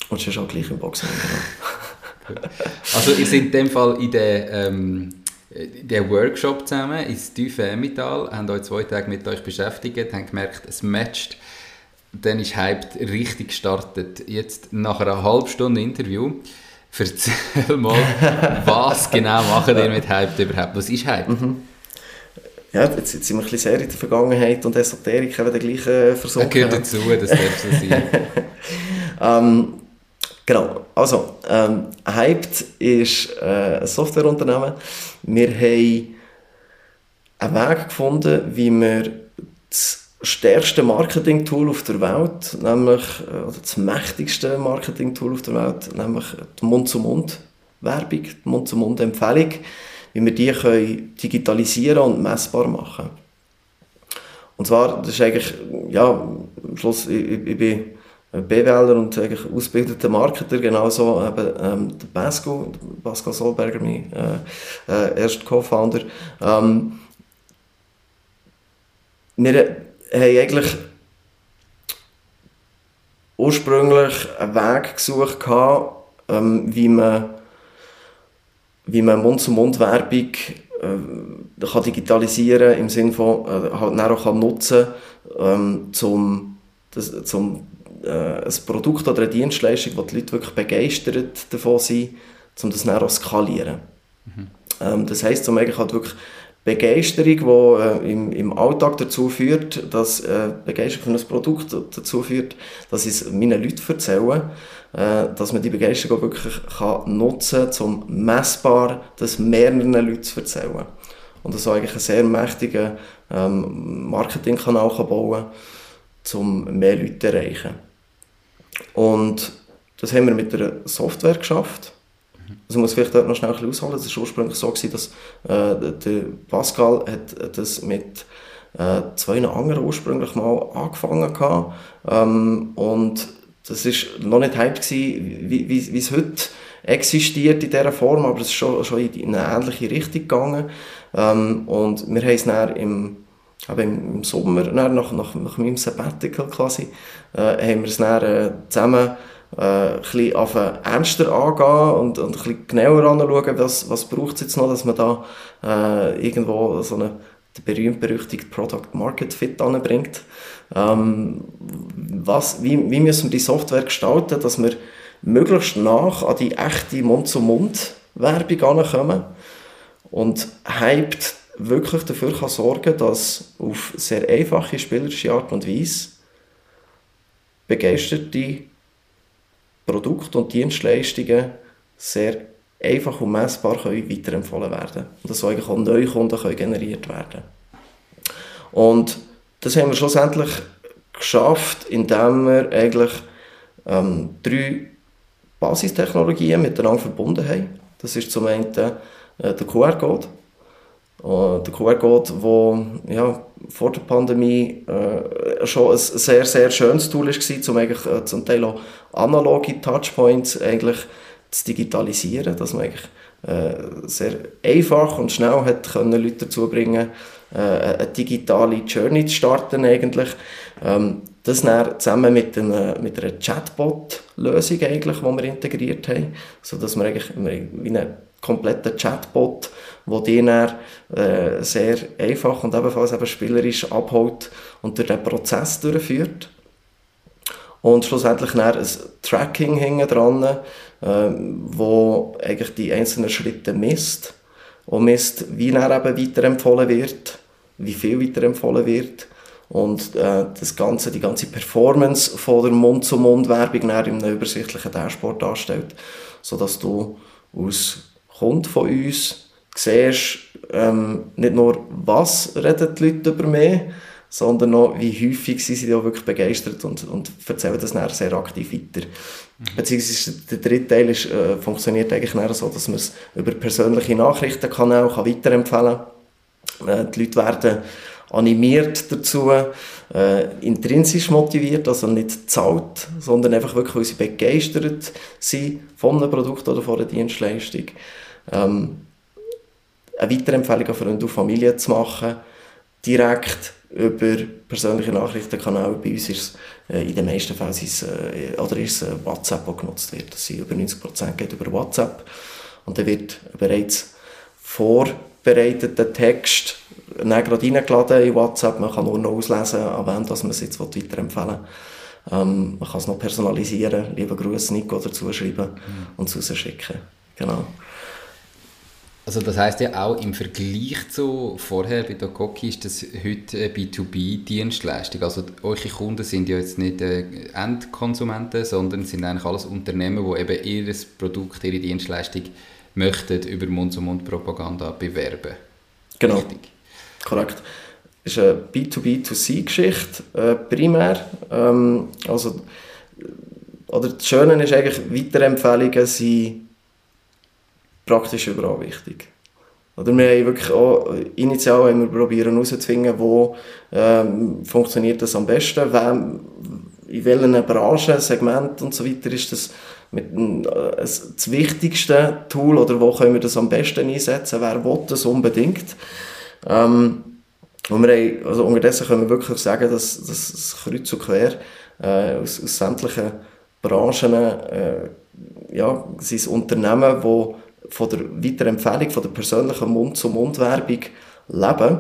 Und sonst auch gleich im Boxring, genau.
also ihr seid in dem Fall in der... Ähm der Workshop zusammen ins tiefe Emmental, haben euch zwei Tage mit euch beschäftigt, haben gemerkt, es matcht dann ist Hyped richtig gestartet. Jetzt nach einer halben Stunde Interview, erzähl mal, was genau machen ihr mit Hyped überhaupt? Was ist Hyped? Mhm.
Ja, jetzt, jetzt sind wir ein bisschen sehr in der Vergangenheit und Esoterik haben wir gleich äh, versucht.
Das gehört dazu, das darf so sein.
ähm, genau, also ähm, Hyped ist äh, ein Softwareunternehmen. Wir haben einen Weg gefunden, wie wir das stärkste Marketing-Tool auf der Welt, nämlich äh, oder das mächtigste Marketing-Tool auf der Welt, nämlich die Mund-zu-Mund-Werbung, die Mund-zu-Mund-Empfehlung, wie wir die können digitalisieren und messbar machen. Und zwar, das ist eigentlich, ja, am Schluss, ich, ich bin BWLer und eigentlich ausgebildeter Marketer, genauso eben ähm, der Pascal, Pascal Solberger, mein äh, äh, erster Co-Founder. Ähm, haben eigentlich ursprünglich einen Weg gesucht, ähm, wie man, wie man Mund-zu-Mund-Werbung äh, kann digitalisieren kann, im Sinne von äh, halt auch kann nutzen ähm, zum, das, zum äh, ein Produkt oder eine Dienstleistung, wo die Leute wirklich begeistert davon sind, um das dann auch skalieren. Mhm. Ähm, das heisst, um eigentlich halt wirklich Begeisterung, die äh, im, im Alltag dazu führt, dass äh, Begeisterung für ein Produkt dazu führt, dass ich es meinen Leuten erzähle, äh, dass man die Begeisterung auch wirklich kann nutzen kann, um messbar das mehreren Leuten zu erzählen. Und das eigentlich einen sehr mächtigen ähm, Marketingkanal kann bauen um mehr Leute zu erreichen. Und das haben wir mit der Software geschafft. Also muss vielleicht dort noch schnell ausholen. Es war ursprünglich so, gewesen, dass äh, der Pascal hat das mit äh, zwei anderen ursprünglich mal angefangen hat. Ähm, und das war noch nicht Hype gewesen, wie, wie, wie es heute existiert in dieser Form, aber es ist schon, schon in eine ähnliche Richtung gegangen. Ähm, und wir haben es dann im, aber im, Sommer, nach, nach, nach meinem Sabbatical quasi, äh, haben wir es dann äh, zusammen äh, bisschen ernster angehen und, und ein genauer anschauen, was, was braucht es jetzt noch, dass man da äh, irgendwo so eine berühmt-berüchtigte Product Market Fit anbringt. Ähm, was, wie, wie müssen wir die Software gestalten, dass wir möglichst nach an die echte Mund-zu-Mund-Werbung ankommen und hyped wirklich dafür kann sorgen dass auf sehr einfache spielerische Art und Weise begeisterte Produkte und Dienstleistungen sehr einfach und messbar können weiterempfohlen werden und dass eigentlich auch neue Kunden können generiert werden und das haben wir schlussendlich geschafft, indem wir eigentlich ähm, drei Basistechnologien miteinander verbunden haben. Das ist zum einen äh, der QR-Code. Äh, der QR-Code, der ja, vor der Pandemie äh, schon ein sehr, sehr schönes Tool war, um eigentlich, äh, zum Teil auch analoge Touchpoints eigentlich zu digitalisieren, dass man eigentlich äh, sehr einfach und schnell hat können Leute dazu bringen äh, eine digitale Journey zu starten eigentlich. Ähm, das dann zusammen mit einer, mit einer Chatbot-Lösung die wir integriert haben, sodass wir eigentlich wie einen kompletten Chatbot, der die dann äh, sehr einfach und ebenfalls eben spielerisch abholt und durch den Prozess durchführt. Und schlussendlich dann ein Tracking hinten dran, äh, wo eigentlich die einzelnen Schritte misst und misst, wie dann eben weiterempfohlen wird, wie viel weiterempfohlen wird und äh, das ganze, die ganze Performance von der Mund-zu-Mund-Werbung in einem übersichtlichen Dashboard darstellt, sodass du als Kunde von uns siehst, ähm, nicht nur, was reden die Leute über mich, sondern auch, wie häufig sie sich wirklich begeistert und, und erzählen das dann sehr aktiv weiter. Mhm. Beziehungsweise der dritte Teil ist, äh, funktioniert eigentlich so, dass man es über persönliche Nachrichtenkanäle kann weiterempfehlen kann. Äh, die Leute werden animiert dazu, äh, intrinsisch motiviert, also nicht zahlt, sondern einfach wirklich, weil sie begeistert sind von einem Produkt oder von einer Dienstleistung. Ähm, eine Weiterempfehlung an Freunde und Familie zu machen, direkt über persönliche Nachrichtenkanäle. Bei uns ist es äh, in den meisten Fällen ist es, äh, oder ist es, äh, WhatsApp, das genutzt wird. Das sind über 90% geht über WhatsApp. Und dann wird bereits vorbereiteter Text dann gerade reingeladen in WhatsApp. Man kann nur noch auslesen, an wen dass man es jetzt weiterempfehlen will. Ähm, man kann es noch personalisieren, lieber Grüße Nico dazu schreiben mhm. und es rausschicken. Genau.
Also das heißt ja auch im Vergleich zu vorher bei Dokoki ist das heute eine B2B-Dienstleistung. Also eure Kunden sind ja jetzt nicht äh, Endkonsumenten, sondern sind eigentlich alles Unternehmen, die eben ihr Produkt, ihre Dienstleistung möchten über Mund-zu-Mund-Propaganda bewerben.
Genau. Richtig. Korrekt. Das ist eine B2B2C-Geschichte, äh, primär. Ähm, also, oder das Schöne ist eigentlich, Weiterempfehlungen sind praktisch überall wichtig. Oder wir haben wirklich auch, initial haben wir probieren herauszufinden, wo ähm, funktioniert das am besten, wem, in welchen Branchen, Segment und so weiter ist das mit, äh, das wichtigste Tool oder wo können wir das am besten einsetzen, wer will das unbedingt. Ähm, und wir haben, also unterdessen können wir wirklich sagen, dass, dass das kreuz und quer äh, aus, aus sämtlichen Branchen äh, ja, sind Unternehmen, die von der Weiterempfehlung, von der persönlichen Mund-zu-Mund-Werbung leben.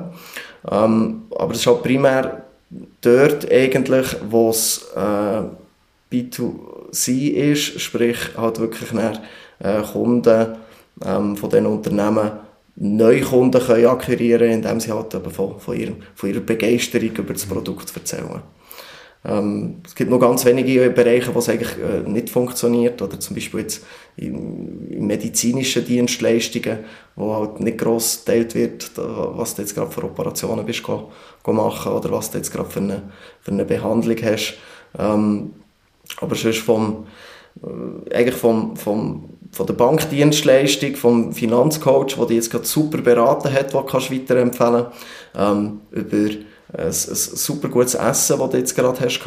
Ähm, aber es ist halt primär dort eigentlich, wo es äh, B2C ist, sprich halt wirklich nach, äh, Kunden ähm, von diesen Unternehmen neue Kunden können akquirieren indem sie halt eben von, von, ihrem, von ihrer Begeisterung über das Produkt erzählen. Ähm, es gibt noch ganz wenige Bereiche, wo es eigentlich äh, nicht funktioniert. Oder zum Beispiel jetzt in, in medizinischen Dienstleistungen, wo halt nicht gross geteilt wird, was du jetzt gerade für Operationen bist go, go machen oder was du jetzt gerade für eine, für eine Behandlung hast. Ähm, aber sonst vom, äh, eigentlich vom, vom, von der Bankdienstleistung, vom Finanzcoach, der dich jetzt gerade super beraten hat, kannst du weiterempfehlen, ähm, über ein, ein super gutes Essen, das du jetzt gerade hast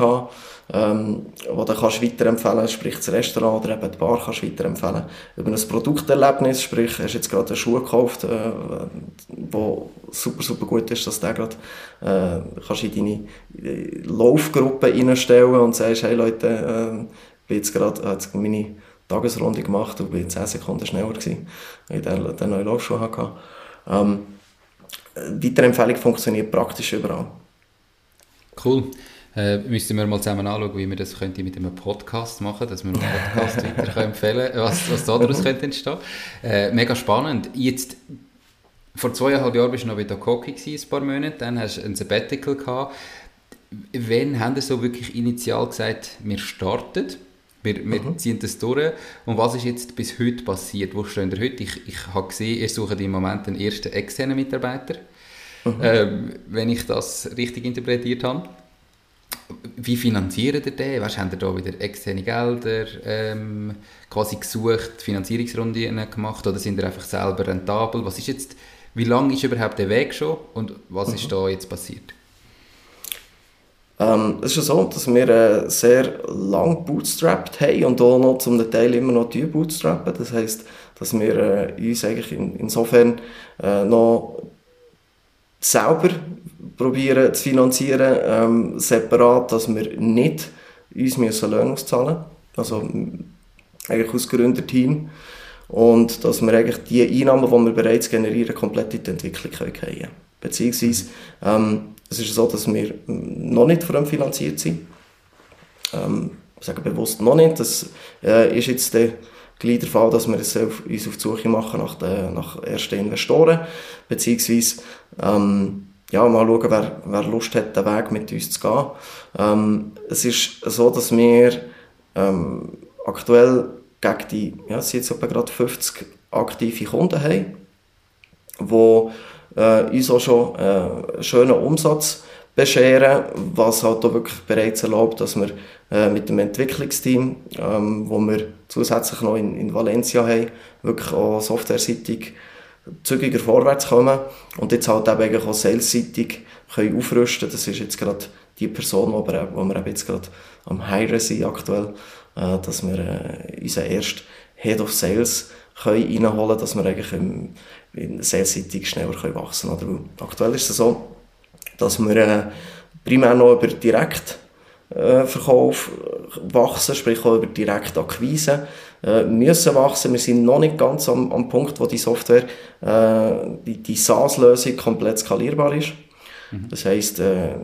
ähm, wo du kannst weiterempfehlen, sprich das Restaurant oder eben die Bar kannst weiterempfehlen. Über ein Produkterlebnis, sprich, hast jetzt gerade einen Schuh gekauft, äh, super, super gut ist, dass du den gerade äh, kannst in deine Laufgruppe reinstellen und sagst, hey Leute, äh, bin jetzt gerade, äh, meine Tagesrunde gemacht und bin 10 Sekunden schneller gewesen, weil ich den, den neuen Laufschuh hatte. Ähm, Weiterempfehlung funktioniert praktisch überall.
Cool. Äh, müssten wir mal zusammen anschauen, wie wir das könnte mit einem Podcast machen dass wir einen Podcast weiter empfehlen können, was, was daraus könnte entstehen. Äh, mega spannend. Jetzt, vor zweieinhalb Jahren warst du noch bei Dokoki ein paar Monate, dann hast du ein Sabbatical gehabt. Wann haben Sie so wirklich initial gesagt, wir starten? Wir, wir mhm. ziehen das durch. Und was ist jetzt bis heute passiert? Wo stehen wir heute? Ich, ich habe gesehen, ihr sucht im Moment den ersten externen Mitarbeiter. Mhm. Ähm, wenn ich das richtig interpretiert habe. Wie finanziert ihr den? Weißt, habt ihr da wieder externe Gelder ähm, quasi gesucht, Finanzierungsrunden gemacht oder sind ihr einfach selber rentabel? Was ist jetzt, wie lange ist überhaupt der Weg schon und was mhm. ist da jetzt passiert?
Ähm, es ist so, dass wir äh, sehr lang bootstrapped haben und auch noch zum Teil immer noch bootstrappen. Das heisst, dass wir äh, uns eigentlich in, insofern äh, noch selber probieren zu finanzieren, ähm, separat, dass wir nicht uns müssen auszahlen müssen. Also eigentlich aus Gründerteam. Und dass wir eigentlich die Einnahmen, die wir bereits generieren, komplett in die Entwicklung können Beziehungsweise, ähm, es ist so, dass wir noch nicht finanziert sind. Ähm, ich sage bewusst noch nicht. Das äh, ist jetzt der, der Fall, dass wir uns auf die Suche machen nach, den, nach ersten Investoren. Beziehungsweise, ähm, ja, mal schauen, wer, wer Lust hat, den Weg mit uns zu gehen. Ähm, es ist so, dass wir ähm, aktuell gegen die, ja, es sind jetzt gerade 50 aktive Kunden haben, die äh, uns auch schon äh, schönen Umsatz bescheren, was halt auch wirklich bereits erlaubt, dass wir äh, mit dem Entwicklungsteam, ähm, wo wir zusätzlich noch in, in Valencia haben, wirklich auch softwareseitig zügiger vorwärts kommen und jetzt halt eben auch salesseitig können aufrüsten. Das ist jetzt gerade die Person, wo wir jetzt gerade am Hiren sind aktuell, äh, dass wir äh, unseren ersten Head of Sales können reinholen können, dass wir eigentlich im, in salesseitig schneller können wachsen können. Aktuell ist es so, dass wir äh, primär noch über Direktverkauf äh, wachsen, sprich auch über Direktakquise äh, müssen wachsen. Wir sind noch nicht ganz am, am Punkt, wo die Software, äh, die, die SaaS-Lösung komplett skalierbar ist. Mhm. Das heisst, äh,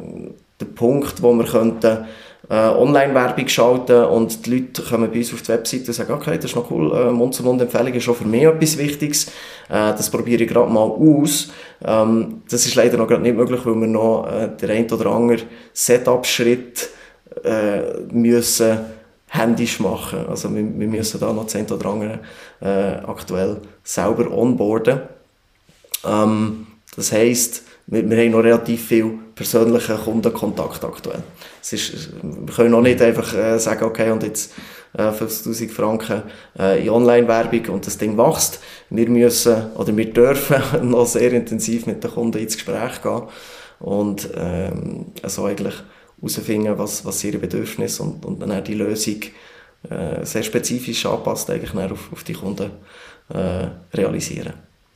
der Punkt, wo wir könnten äh, Online-Werbung schalten und die Leute kommen bei uns auf die Webseite und sagen, okay, das ist noch cool, äh, Mund-zu-Mund-Empfehlung ist schon für mich etwas Wichtiges, äh, das probiere ich gerade mal aus. Ähm, das ist leider noch gerade nicht möglich, weil wir noch äh, den ein oder anderen Setup-Schritt äh, müssen händisch machen. Also wir, wir müssen da noch ein oder andere äh, aktuell selber onboarden. Ähm, das heisst, wir, wir haben noch relativ viel persönlichen Kundenkontakt aktuell. Es ist, wir können noch nicht einfach äh, sagen, okay, und jetzt äh, 50'000 Franken äh, in Online-Werbung und das Ding wächst. Wir müssen oder wir dürfen noch sehr intensiv mit den Kunden ins Gespräch gehen und ähm, also eigentlich herausfinden, was, was ihre Bedürfnisse und, und dann die Lösung äh, sehr spezifisch anpasst eigentlich auf, auf die Kunden äh, realisieren.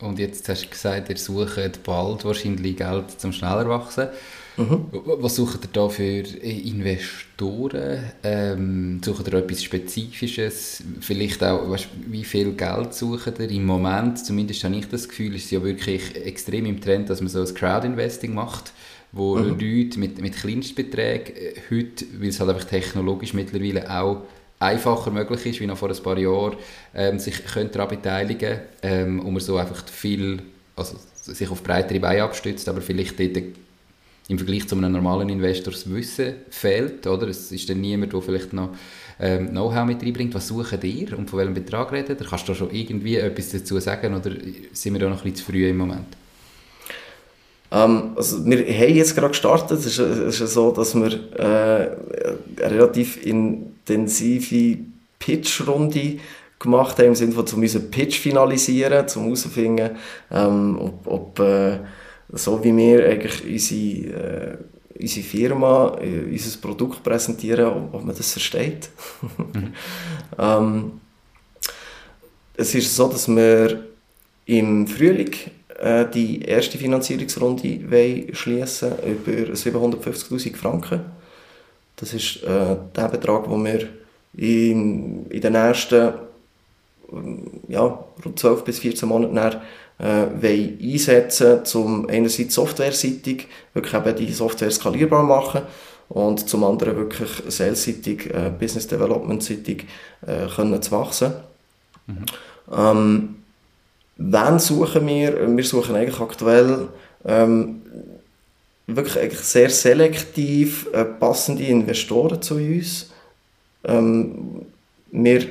Und jetzt hast du gesagt, ihr sucht bald wahrscheinlich Geld zum schneller wachsen. Mhm. Was sucht ihr da für Investoren? Ähm, sucht ihr etwas Spezifisches? Vielleicht auch, weißt, wie viel Geld sucht ihr? Im Moment, zumindest habe ich das Gefühl, ist es ja wirklich extrem im Trend, dass man so ein Crowd-Investing macht, wo mhm. Leute mit, mit Kleinstbeträgen äh, heute, weil es halt einfach technologisch mittlerweile auch einfacher möglich ist, wie noch vor ein paar Jahren, ähm, sich daran beteiligen ähm, und man so einfach viel, also sich auf breitere Beine abstützt, aber vielleicht dort im Vergleich zu einem normalen Investor das Wissen fehlt, oder? Es ist dann niemand, der vielleicht noch ähm, Know-how mit reinbringt. Was suchen ihr und von welchem Betrag redet ihr? Kannst du da schon irgendwie etwas dazu sagen oder sind wir da noch ein bisschen zu früh im Moment?
Ähm, also wir haben jetzt gerade gestartet. Es ist, es ist so, dass wir äh, relativ intensive Pitch-Runde gemacht haben, im Sinne von, um unseren Pitch finalisieren, um herauszufinden, ähm, ob, ob äh, so wie wir eigentlich unsere, äh, unsere Firma, äh, unser Produkt präsentieren, ob, ob man das versteht. Mhm. ähm, es ist so, dass wir im Frühling äh, die erste Finanzierungsrunde schließen über 750'000 Franken. Das ist äh, der Betrag, den wir in, in den nächsten ja, rund 12 bis 14 Monaten dann, äh, einsetzen um einerseits softwareseitig wirklich eben die Software skalierbar machen und zum anderen wirklich salesseitig, äh, Business Development-seitig äh, können zu wachsen. Mhm. Ähm, Wen suchen wir? Wir suchen eigentlich aktuell ähm, wirklich eigentlich sehr selektiv äh, passende Investoren zu uns. Ähm, wir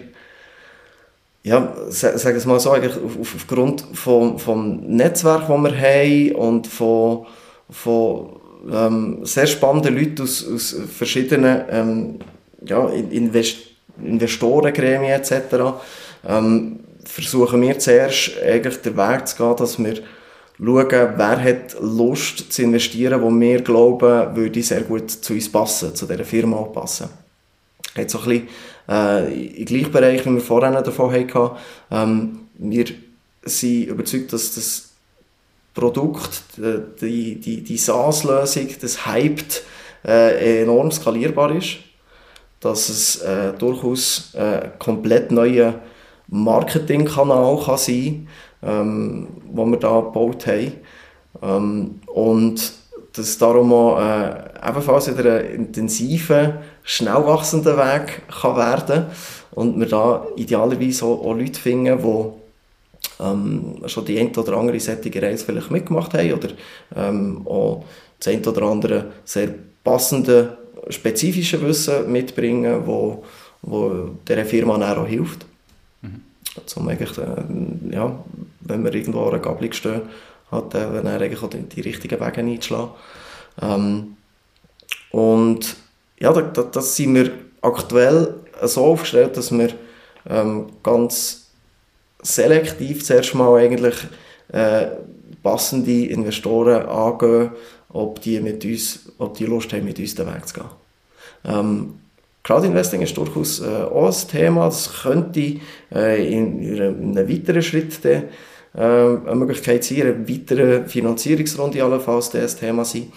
ja, sagen es mal so, auf, aufgrund vom, vom Netzwerk, das wir haben und von, von ähm, sehr spannenden Leuten aus, aus verschiedenen ähm, ja, Invest Investorengremien etc. Ähm, versuchen wir zuerst eigentlich den Weg zu gehen, dass wir schauen, wer hat Lust zu investieren, wo wir glauben, würde sehr gut zu uns passen, zu dieser Firma passen. Jetzt so ein bisschen äh, im gleichen Bereich, wie wir vorhin davon hatten. Ähm, wir sind überzeugt, dass das Produkt, die, die, die SaaS-Lösung, das hyped, äh, enorm skalierbar ist. Dass es äh, durchaus äh, komplett neue Marketingkanal kann sein ähm, wo wir da gebaut haben. Ähm, und dass darum auch äh, ebenfalls wieder ein intensiver, schnell wachsender Weg kann werden und wir da idealerweise auch, auch Leute finden, die ähm, schon die ein oder andere sättige Reise vielleicht mitgemacht haben oder ähm, auch das ein oder andere sehr passende, spezifische Wissen mitbringen, wo, wo der Firma auch hilft. Um eigentlich, äh, ja, wenn wir irgendwo an einer Gabelung stehen, hat, äh, er eigentlich auch die, die richtigen Wege einschlagen. Ähm, und ja, da, da, das sind wir aktuell so aufgestellt, dass wir ähm, ganz selektiv zuerst mal eigentlich äh, passende Investoren angehen, ob die, mit uns, ob die Lust haben, mit uns den Weg zu gehen. Ähm, Crowdinvesting ist durchaus äh, auch ein Thema. Das könnte äh, in, in, einem weiteren Schritt de, äh, eine Möglichkeit sein, eine weitere Finanzierungsrunde allenfalls ein Thema sein.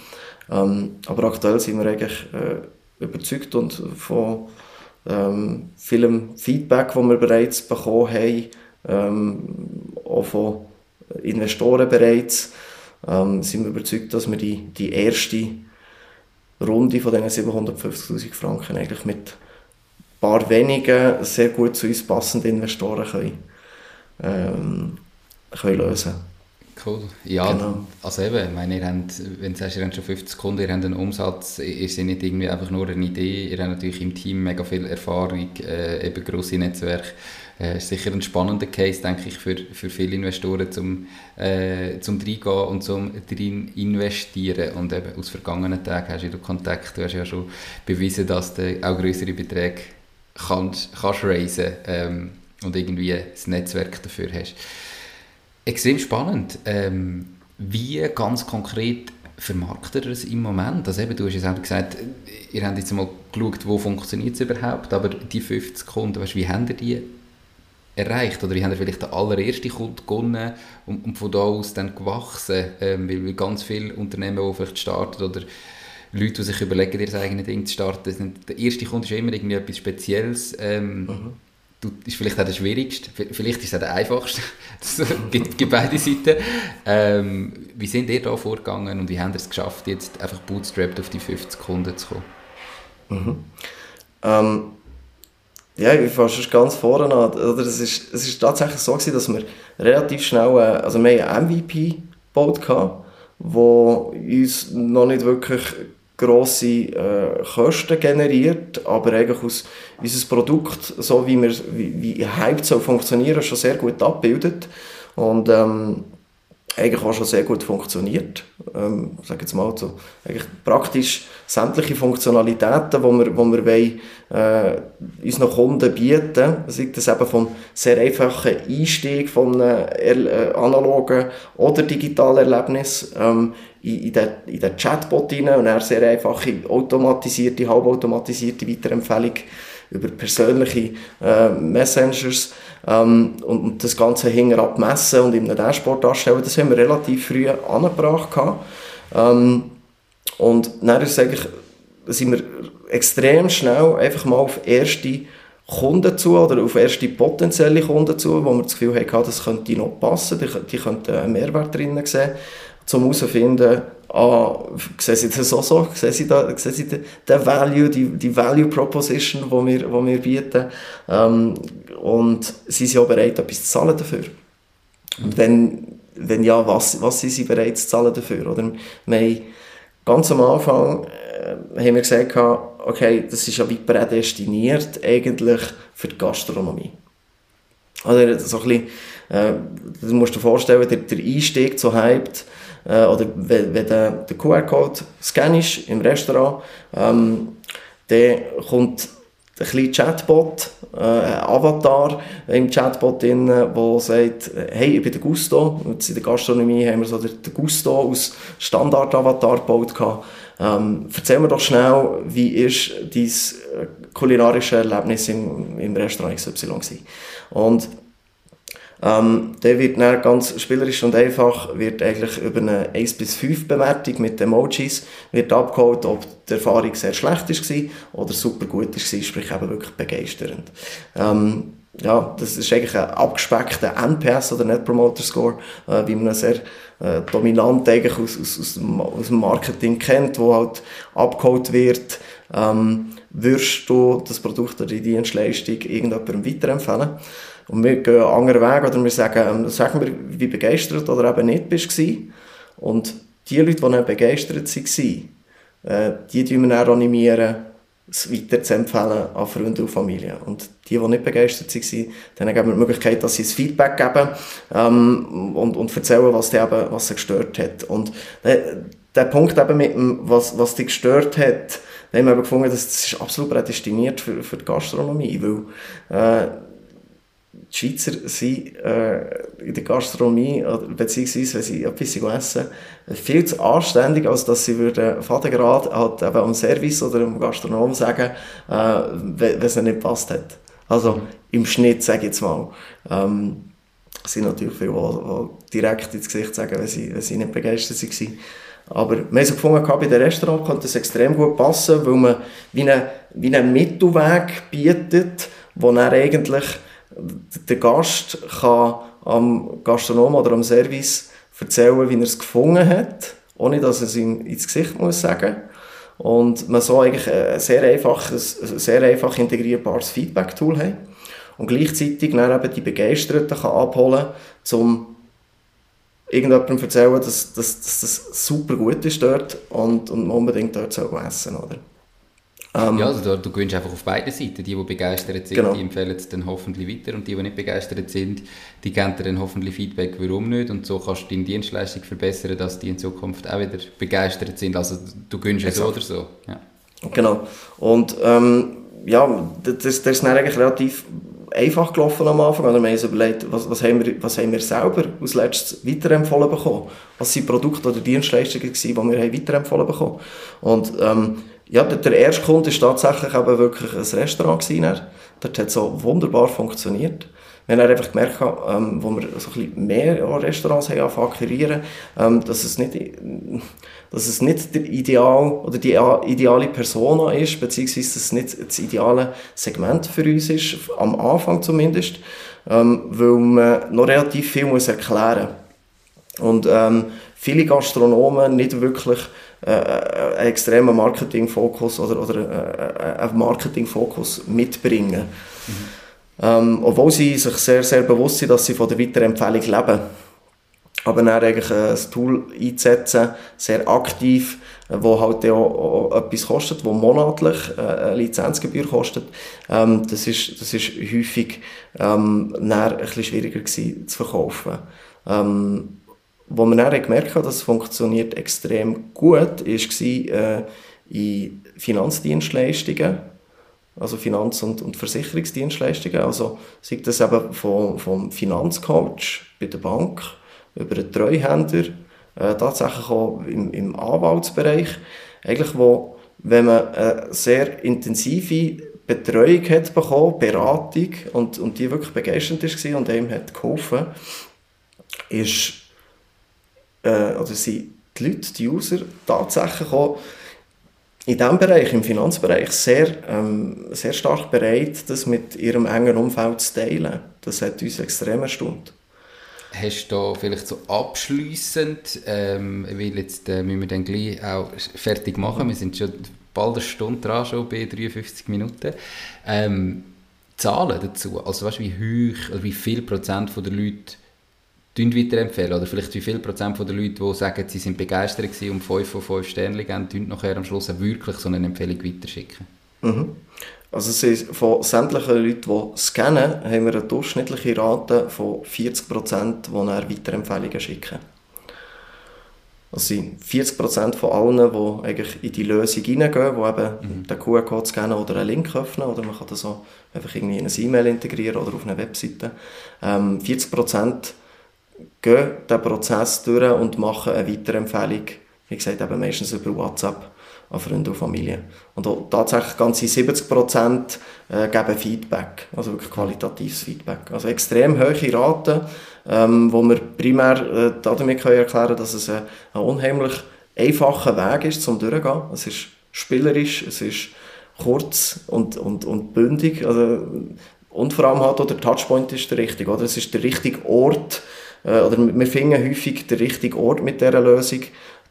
Ähm, aber aktuell sind wir eigentlich äh, überzeugt und von ähm, vielem Feedback, das wir bereits bekommen haben, ähm, auch von Investoren bereits, ähm, sind wir überzeugt, dass wir die, die erste Runde von diesen 750'000 Franken eigentlich mit ein paar wenigen sehr gut zu uns passenden Investoren können, ähm, können lösen
Cool. Ja, genau. also eben, ich meine, ihr habt, wenn du sagst, ihr habt schon 50 Kunden, ihr habt einen Umsatz, ihr seid nicht irgendwie einfach nur eine Idee, ihr habt natürlich im Team mega viel Erfahrung, äh, eben grosse Netzwerke, äh, ist sicher ein spannender Case, denke ich, für, für viele Investoren zum, äh, zum reingehen und zum drin investieren. Und eben aus vergangenen Tagen hast du Kontakt, du hast ja schon bewiesen, dass du auch größere Beträge kannst, kannst raisen ähm, und irgendwie das Netzwerk dafür hast. Extrem spannend. Ähm, wie ganz konkret vermarktet ihr es im Moment? Also eben, du hast ja gesagt, ihr habt jetzt mal geschaut, wo funktioniert es überhaupt, aber die 50 Kunden, weißt, wie habt ihr die erreicht? Oder wie haben ihr vielleicht den allerersten Kunden gewonnen und, und von da aus dann gewachsen? Ähm, weil, weil ganz viele Unternehmen, die vielleicht starten oder Leute, die sich überlegen, ihr eigenes Ding zu starten, sind, der erste Kunde ist immer irgendwie etwas Spezielles. Ähm, du, ist vielleicht auch der schwierigste, vielleicht ist es auch der einfachste. Es gibt, gibt beide Seiten. Ähm, wie sind ihr da vorgegangen und wie habt ihr es geschafft, jetzt einfach bootstrapped auf die 50 Kunden zu kommen?
Mhm. Ähm, ja, ich fange schon ganz vorne an. Oder es, ist, ist tatsächlich so, gewesen, dass wir relativ schnell, äh, also wir haben einen MVP gebaut, wo uns noch nicht wirklich grosse äh, Kosten generiert, aber eigentlich aus unser Produkt, so wie, wir, wie, wie Hype soll funktionieren, schon sehr gut abbildet. Und ähm, eigentlich auch schon sehr gut funktioniert. Ähm, sage jetzt mal so, eigentlich praktisch sämtliche Funktionalitäten, die wir, die wir wollen, äh, unseren Kunden bieten, sei das eben vom sehr einfachen Einstieg von einem äh, analogen oder digitalen Erlebnis ähm, in, in, den, in den Chatbot rein und eine sehr einfache automatisierte, halbautomatisierte Weiterempfehlung über persönliche äh, Messengers ähm, und, und, das Ganze hinterher messen und in einem Dashboard darstellen, das haben wir relativ früh angebracht. Ähm, und dann ist eigentlich, sind wir extrem schnell einfach mal auf erste Kunden zu oder auf erste potenzielle Kunden zu, wo wir das Gefühl hatten, das könnte noch passen, die, die könnten einen Mehrwert drinnen sehen, um herauszufinden, ah, sehen Sie das auch so? Sehen Sie, da, sehen Sie den, den Value, die, die Value Proposition, die wir, wo wir bieten? Ähm, und sind Sie auch bereit, etwas zu zahlen dafür? Und wenn, wenn ja, was, was sind Sie bereit zu zahlen dafür? Oder wir ganz am Anfang äh, haben wir gesagt, okay, das ist ja wie prädestiniert eigentlich für die Gastronomie. Also so ein bisschen, äh, du musst dir vorstellen, der, der Einstieg zu Hyped, äh, oder wenn, wenn der, der QR-Code scan ist im Restaurant, ähm, dann kommt ein kleiner Chatbot, äh, ein Avatar im Chatbot drin, der sagt, hey, ich bin der Gusto. Und in der Gastronomie haben wir so den, Gusto aus Standard-Avatar gebaut. Ähm, erzähl mir doch schnell, wie ist dein äh, kulinarische Erlebnis im, im Restaurant XY? Und ähm, der wird dann ganz spielerisch und einfach wird eigentlich über eine 1 bis 5 Bewertung mit Emojis wird abgeholt, ob die Erfahrung sehr schlecht war oder super gut war, sprich eben wirklich begeisternd. Ähm, ja, das ist eigentlich ein abgespeckter NPS oder Net Promoter Score, äh, wie man sehr äh, dominant eigentlich aus, aus, aus, dem, aus dem Marketing kennt, wo halt abgeholt wird. Ähm, würdest du das Produkt oder die Dienstleistung irgendjemandem weiterempfehlen? Und wir gehen einen anderen Weg, oder wir sagen, ähm, sagen wir, wie begeistert oder eben nicht bist du Und die Leute, die nicht begeistert waren, äh, die tun wir dann animieren, es weiter zu empfehlen an Freunde und Familie. Und die, die nicht begeistert waren, dann geben wir die Möglichkeit, dass sie ein Feedback geben ähm, und, und erzählen, was, die eben, was sie gestört hat. Und der, der Punkt eben mit dem, was, was dich gestört hat, da haben wir gefunden, dass das ist absolut prädestiniert für, für die Gastronomie, weil äh, die Schweizer sind äh, in der Gastronomie, beziehungsweise wenn sie etwas essen, viel zu anständig, als dass sie würden Vatergrad halt eben am Service oder am Gastronom sagen, äh, wenn es nicht passt hat. Also im Schnitt, sage ich jetzt mal. Ähm, es sind natürlich viele, die, die direkt ins Gesicht sagen, wenn sie, wenn sie nicht begeistert waren. Aber wir haben so gefunden, bei den Restaurants könnte es extrem gut passen, weil man wie einen, wie einen Mittelweg bietet, wo er eigentlich der Gast kann am Gastronom oder am Service erzählen, wie er es gefunden hat, ohne dass er es ihm ins Gesicht muss sagen und man so eigentlich ein sehr einfaches, sehr einfach integrierbares Feedback-Tool hat und gleichzeitig dann eben die Begeisterten kann abholen um irgendjemandem zu erzählen, dass, dass, dass das super gut ist dort und, und man unbedingt dort essen soll.
Ähm, ja, also du, du gewinnst einfach auf beiden Seiten. Die, die begeistert sind, genau. die empfehlen es dann hoffentlich weiter und die, die nicht begeistert sind, die geben dir dann hoffentlich Feedback, warum nicht und so kannst du deine Dienstleistung verbessern, dass die in Zukunft auch wieder begeistert sind. Also du gewinnst es so oder so. Ja.
Genau. Und ähm, ja, das, das ist dann eigentlich relativ einfach gelaufen am Anfang. Oder wir haben uns überlegt, was, was, haben wir, was haben wir selber als letztes weiterempfohlen bekommen? Was sind Produkte oder Dienstleistungen gewesen, die wir haben weiterempfohlen bekommen? Und ähm, ja, der erste Kunde war tatsächlich eben wirklich ein Restaurant. Gewesen, Dort hat es so wunderbar funktioniert. Wir haben einfach gemerkt, ähm, wo wir so ein bisschen mehr Restaurants haben akquirieren, ähm, dass, es nicht, dass es nicht der Ideal oder die ideale Persona ist, beziehungsweise dass es nicht das ideale Segment für uns ist, am Anfang zumindest, ähm, weil man noch relativ viel muss erklären muss. Und ähm, viele Gastronomen nicht wirklich äh, einen extremen Marketingfokus oder, oder äh, einen Marketingfokus mitbringen. Mhm. Ähm, obwohl sie sich sehr, sehr bewusst sind, dass sie von der Weiterempfehlung leben. Aber dann eigentlich ein Tool einzusetzen, sehr aktiv, wo halt auch, auch etwas kostet, wo monatlich äh, eine Lizenzgebühr kostet, ähm, das, ist, das ist häufig ähm, ein bisschen schwieriger gewesen zu verkaufen. Ähm, wo wir dann gemerkt haben, dass es funktioniert extrem gut, war äh, in Finanzdienstleistungen, also Finanz- und, und Versicherungsdienstleistungen, also sei das eben vom, vom Finanzcoach bei der Bank über einen Treuhänder, äh, tatsächlich auch im, im Anwaltsbereich, eigentlich wo, wenn man eine sehr intensive Betreuung hat bekommen, Beratung und, und die wirklich begeisternd war und ihm hat geholfen, ist, äh, oder sind die Leute, die User tatsächlich auch in diesem Bereich, im Finanzbereich, sehr, ähm, sehr stark bereit, das mit ihrem engen Umfeld zu teilen. Das hat uns extrem erstaunt.
Hast du da vielleicht so abschliessend, ähm, weil jetzt äh, müssen wir dann gleich auch fertig machen, wir sind schon bald eine Stunde dran, schon bei 53 Minuten, ähm, Zahlen dazu, also weißt, wie hoch, wie viel Prozent der Leute weiterempfehlen oder vielleicht wie viel Prozent der Leute, die sagen, sie sind begeistert gewesen und 5 von 5 Sterne geben, nachher am Schluss wirklich so eine Empfehlung weiterschicken.
Mhm. Also ist von sämtlichen Leuten, die scannen, haben wir eine durchschnittliche Rate von 40 Prozent, die dann Weiterempfehlungen schicken. Das sind 40 Prozent von allen, die eigentlich in die Lösung hineingehen, die eben mhm. den QR-Code scannen oder einen Link öffnen oder man kann das auch einfach irgendwie in ein E-Mail integrieren oder auf eine Webseite. Ähm, 40 Prozent gehen den Prozess durch und machen eine Weiterempfehlung, wie gesagt, eben meistens über WhatsApp an Freunde und Familie. Und tatsächlich ganze 70 Prozent äh, geben Feedback, also wirklich qualitatives Feedback. Also extrem hohe Raten, ähm, wo wir primär äh, damit können erklären dass es ein, ein unheimlich einfacher Weg ist, zum durchgehen. Es ist spielerisch, es ist kurz und, und, und bündig. Also, und vor allem auch der Touchpoint ist der richtige, oder? Es ist der richtige Ort, äh, oder wir finden häufig den richtigen Ort mit dieser Lösung,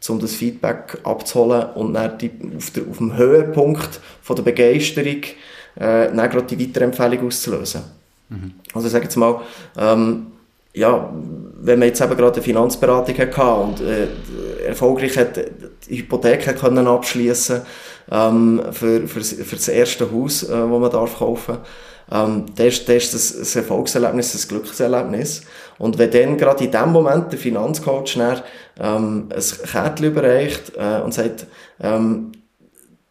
um das Feedback abzuholen und dann die, auf, der, auf dem Höhepunkt von der Begeisterung äh, dann gerade die Weiterempfehlung auszulösen. Mhm. Also ich sage jetzt mal, ähm, ja, wenn man jetzt eben gerade eine Finanzberatung hatte und äh, erfolgreich hat, die Hypothek können abschließen ähm, für, für, für das erste Haus, äh, wo man darf kaufen ähm, das, ist, ist ein Erfolgserlebnis, ein Glückserlebnis. Und wenn dann gerade in dem Moment der Finanzcoach dann, ähm, ein Kärtchen überreicht äh, und sagt, ähm,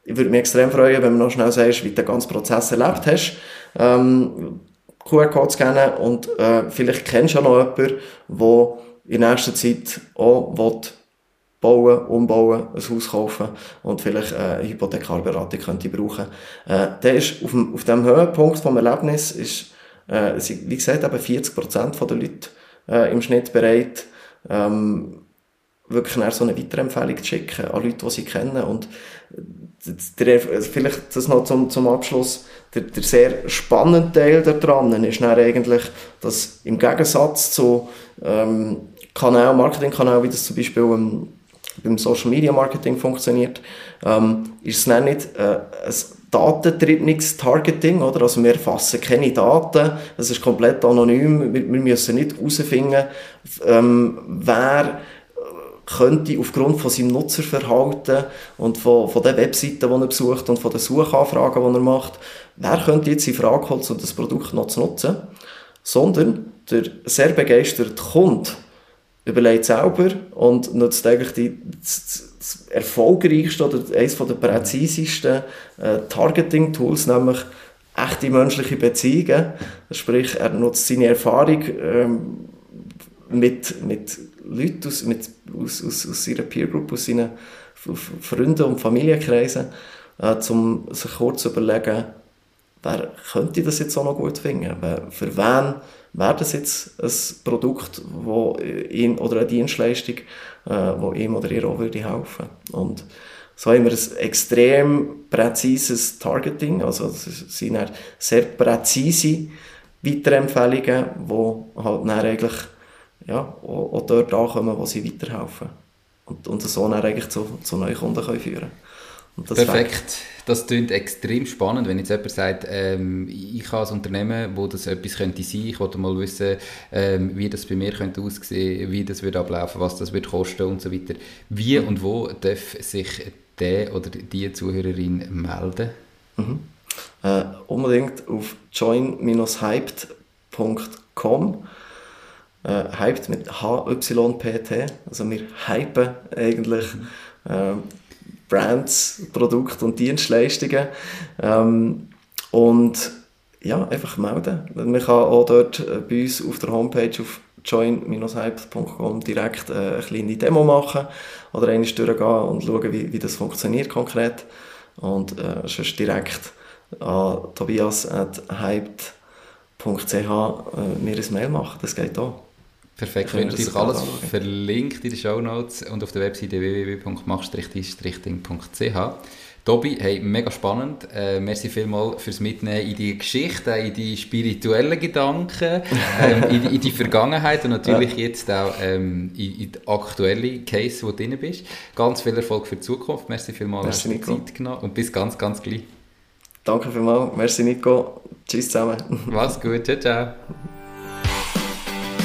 ich würde mich extrem freuen, wenn du noch schnell sagst, wie du den ganzen Prozess erlebt hast, ähm, QR-Code scannen und äh, vielleicht kennst du ja noch jemanden, der in nächster Zeit auch will bauen, umbauen, ein Haus kaufen und vielleicht eine Hypothekarberatung könnte brauchen. Äh, der ist auf dem, auf dem Höhepunkt vom Erlebnis ist, äh, wie gesagt, eben 40 Prozent der Leute äh, im Schnitt bereit, ähm, wirklich so eine Weiterempfehlung zu schicken an Leute, die sie kennen. Und der, vielleicht das noch zum, zum Abschluss, der, der sehr spannende Teil daran ist dann eigentlich, dass im Gegensatz zu ähm, Kanal, Marketingkanälen, wie das zum Beispiel ähm, beim Social Media Marketing funktioniert, ähm, ist es dann nicht äh, ein datentriebenes Targeting, oder? Also wir erfassen keine Daten, es ist komplett anonym, wir, wir müssen nicht herausfinden, ähm, wer könnte aufgrund von seinem Nutzerverhalten und von, von den Webseiten, die er besucht und von den Suchanfragen, die er macht, wer könnte jetzt in Frage kommen, um das Produkt noch zu nutzen, sondern der sehr begeisterte Kunde überlegt selber und nutzt eigentlich die, das, das erfolgreichste oder eines der präzisesten äh, Targeting-Tools, nämlich echte menschliche Beziehungen. Sprich, er nutzt seine Erfahrung ähm, mit, mit Leuten aus, mit, aus, aus, aus seiner Peer Group, aus seinen Freunden und Familienkreisen, äh, um sich kurz zu überlegen, wer könnte das jetzt auch noch gut finden? Für wen wäre das jetzt ein Produkt wo ihn, oder eine Dienstleistung, äh, wo ihm oder ihr auch würde helfen? Und so haben wir ein extrem präzises Targeting, also das sind sehr präzise Weiterempfehlungen, die halt dann eigentlich ja, auch, dort ankommen, wo sie weiterhelfen. Und, und so dann eigentlich zu, zu neuen Kunden können führen
Perfekt. Das klingt extrem spannend, wenn jetzt jemand sagt, ähm, ich habe ein Unternehmen, wo das etwas könnte sein, ich wollte mal wissen, ähm, wie das bei mir könnte aussehen, wie das wird ablaufen, was das wird kosten und so weiter. Wie und wo darf sich der oder die Zuhörerin melden?
Mhm. Äh, unbedingt auf join-hyped.com äh, hyped mit HYPT. Also wir hypen eigentlich äh, Brands, Produkte und Dienstleistungen. Ähm, und ja, einfach melden. Man kann auch dort äh, bei uns auf der Homepage auf join-hype.com direkt äh, eine kleine Demo machen oder eine durchgehen und schauen, wie, wie das funktioniert konkret. Und äh, sonst direkt an tobias.hyped.ch äh, mir ein Mail machen. Das geht auch.
Perfekt, wir natürlich alles verlinkt in den Show Notes und auf der Webseite www.mach-ding.ch. Tobi, hey, mega spannend. Äh, merci vielmals fürs Mitnehmen in die Geschichte, in die spirituellen Gedanken, ähm, in, die, in, die Vergangenheit und natürlich ja. jetzt auch ähm, in, in die aktuelle Case, wo du drin bist. Ganz viel Erfolg für die Zukunft. Merci vielmals,
dass du
Zeit genommen und bis ganz, ganz gleich.
Danke vielmals. Merci, Nico. Tschüss zusammen.
Mach's gut. Ciao, ciao.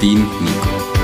Dein Nico.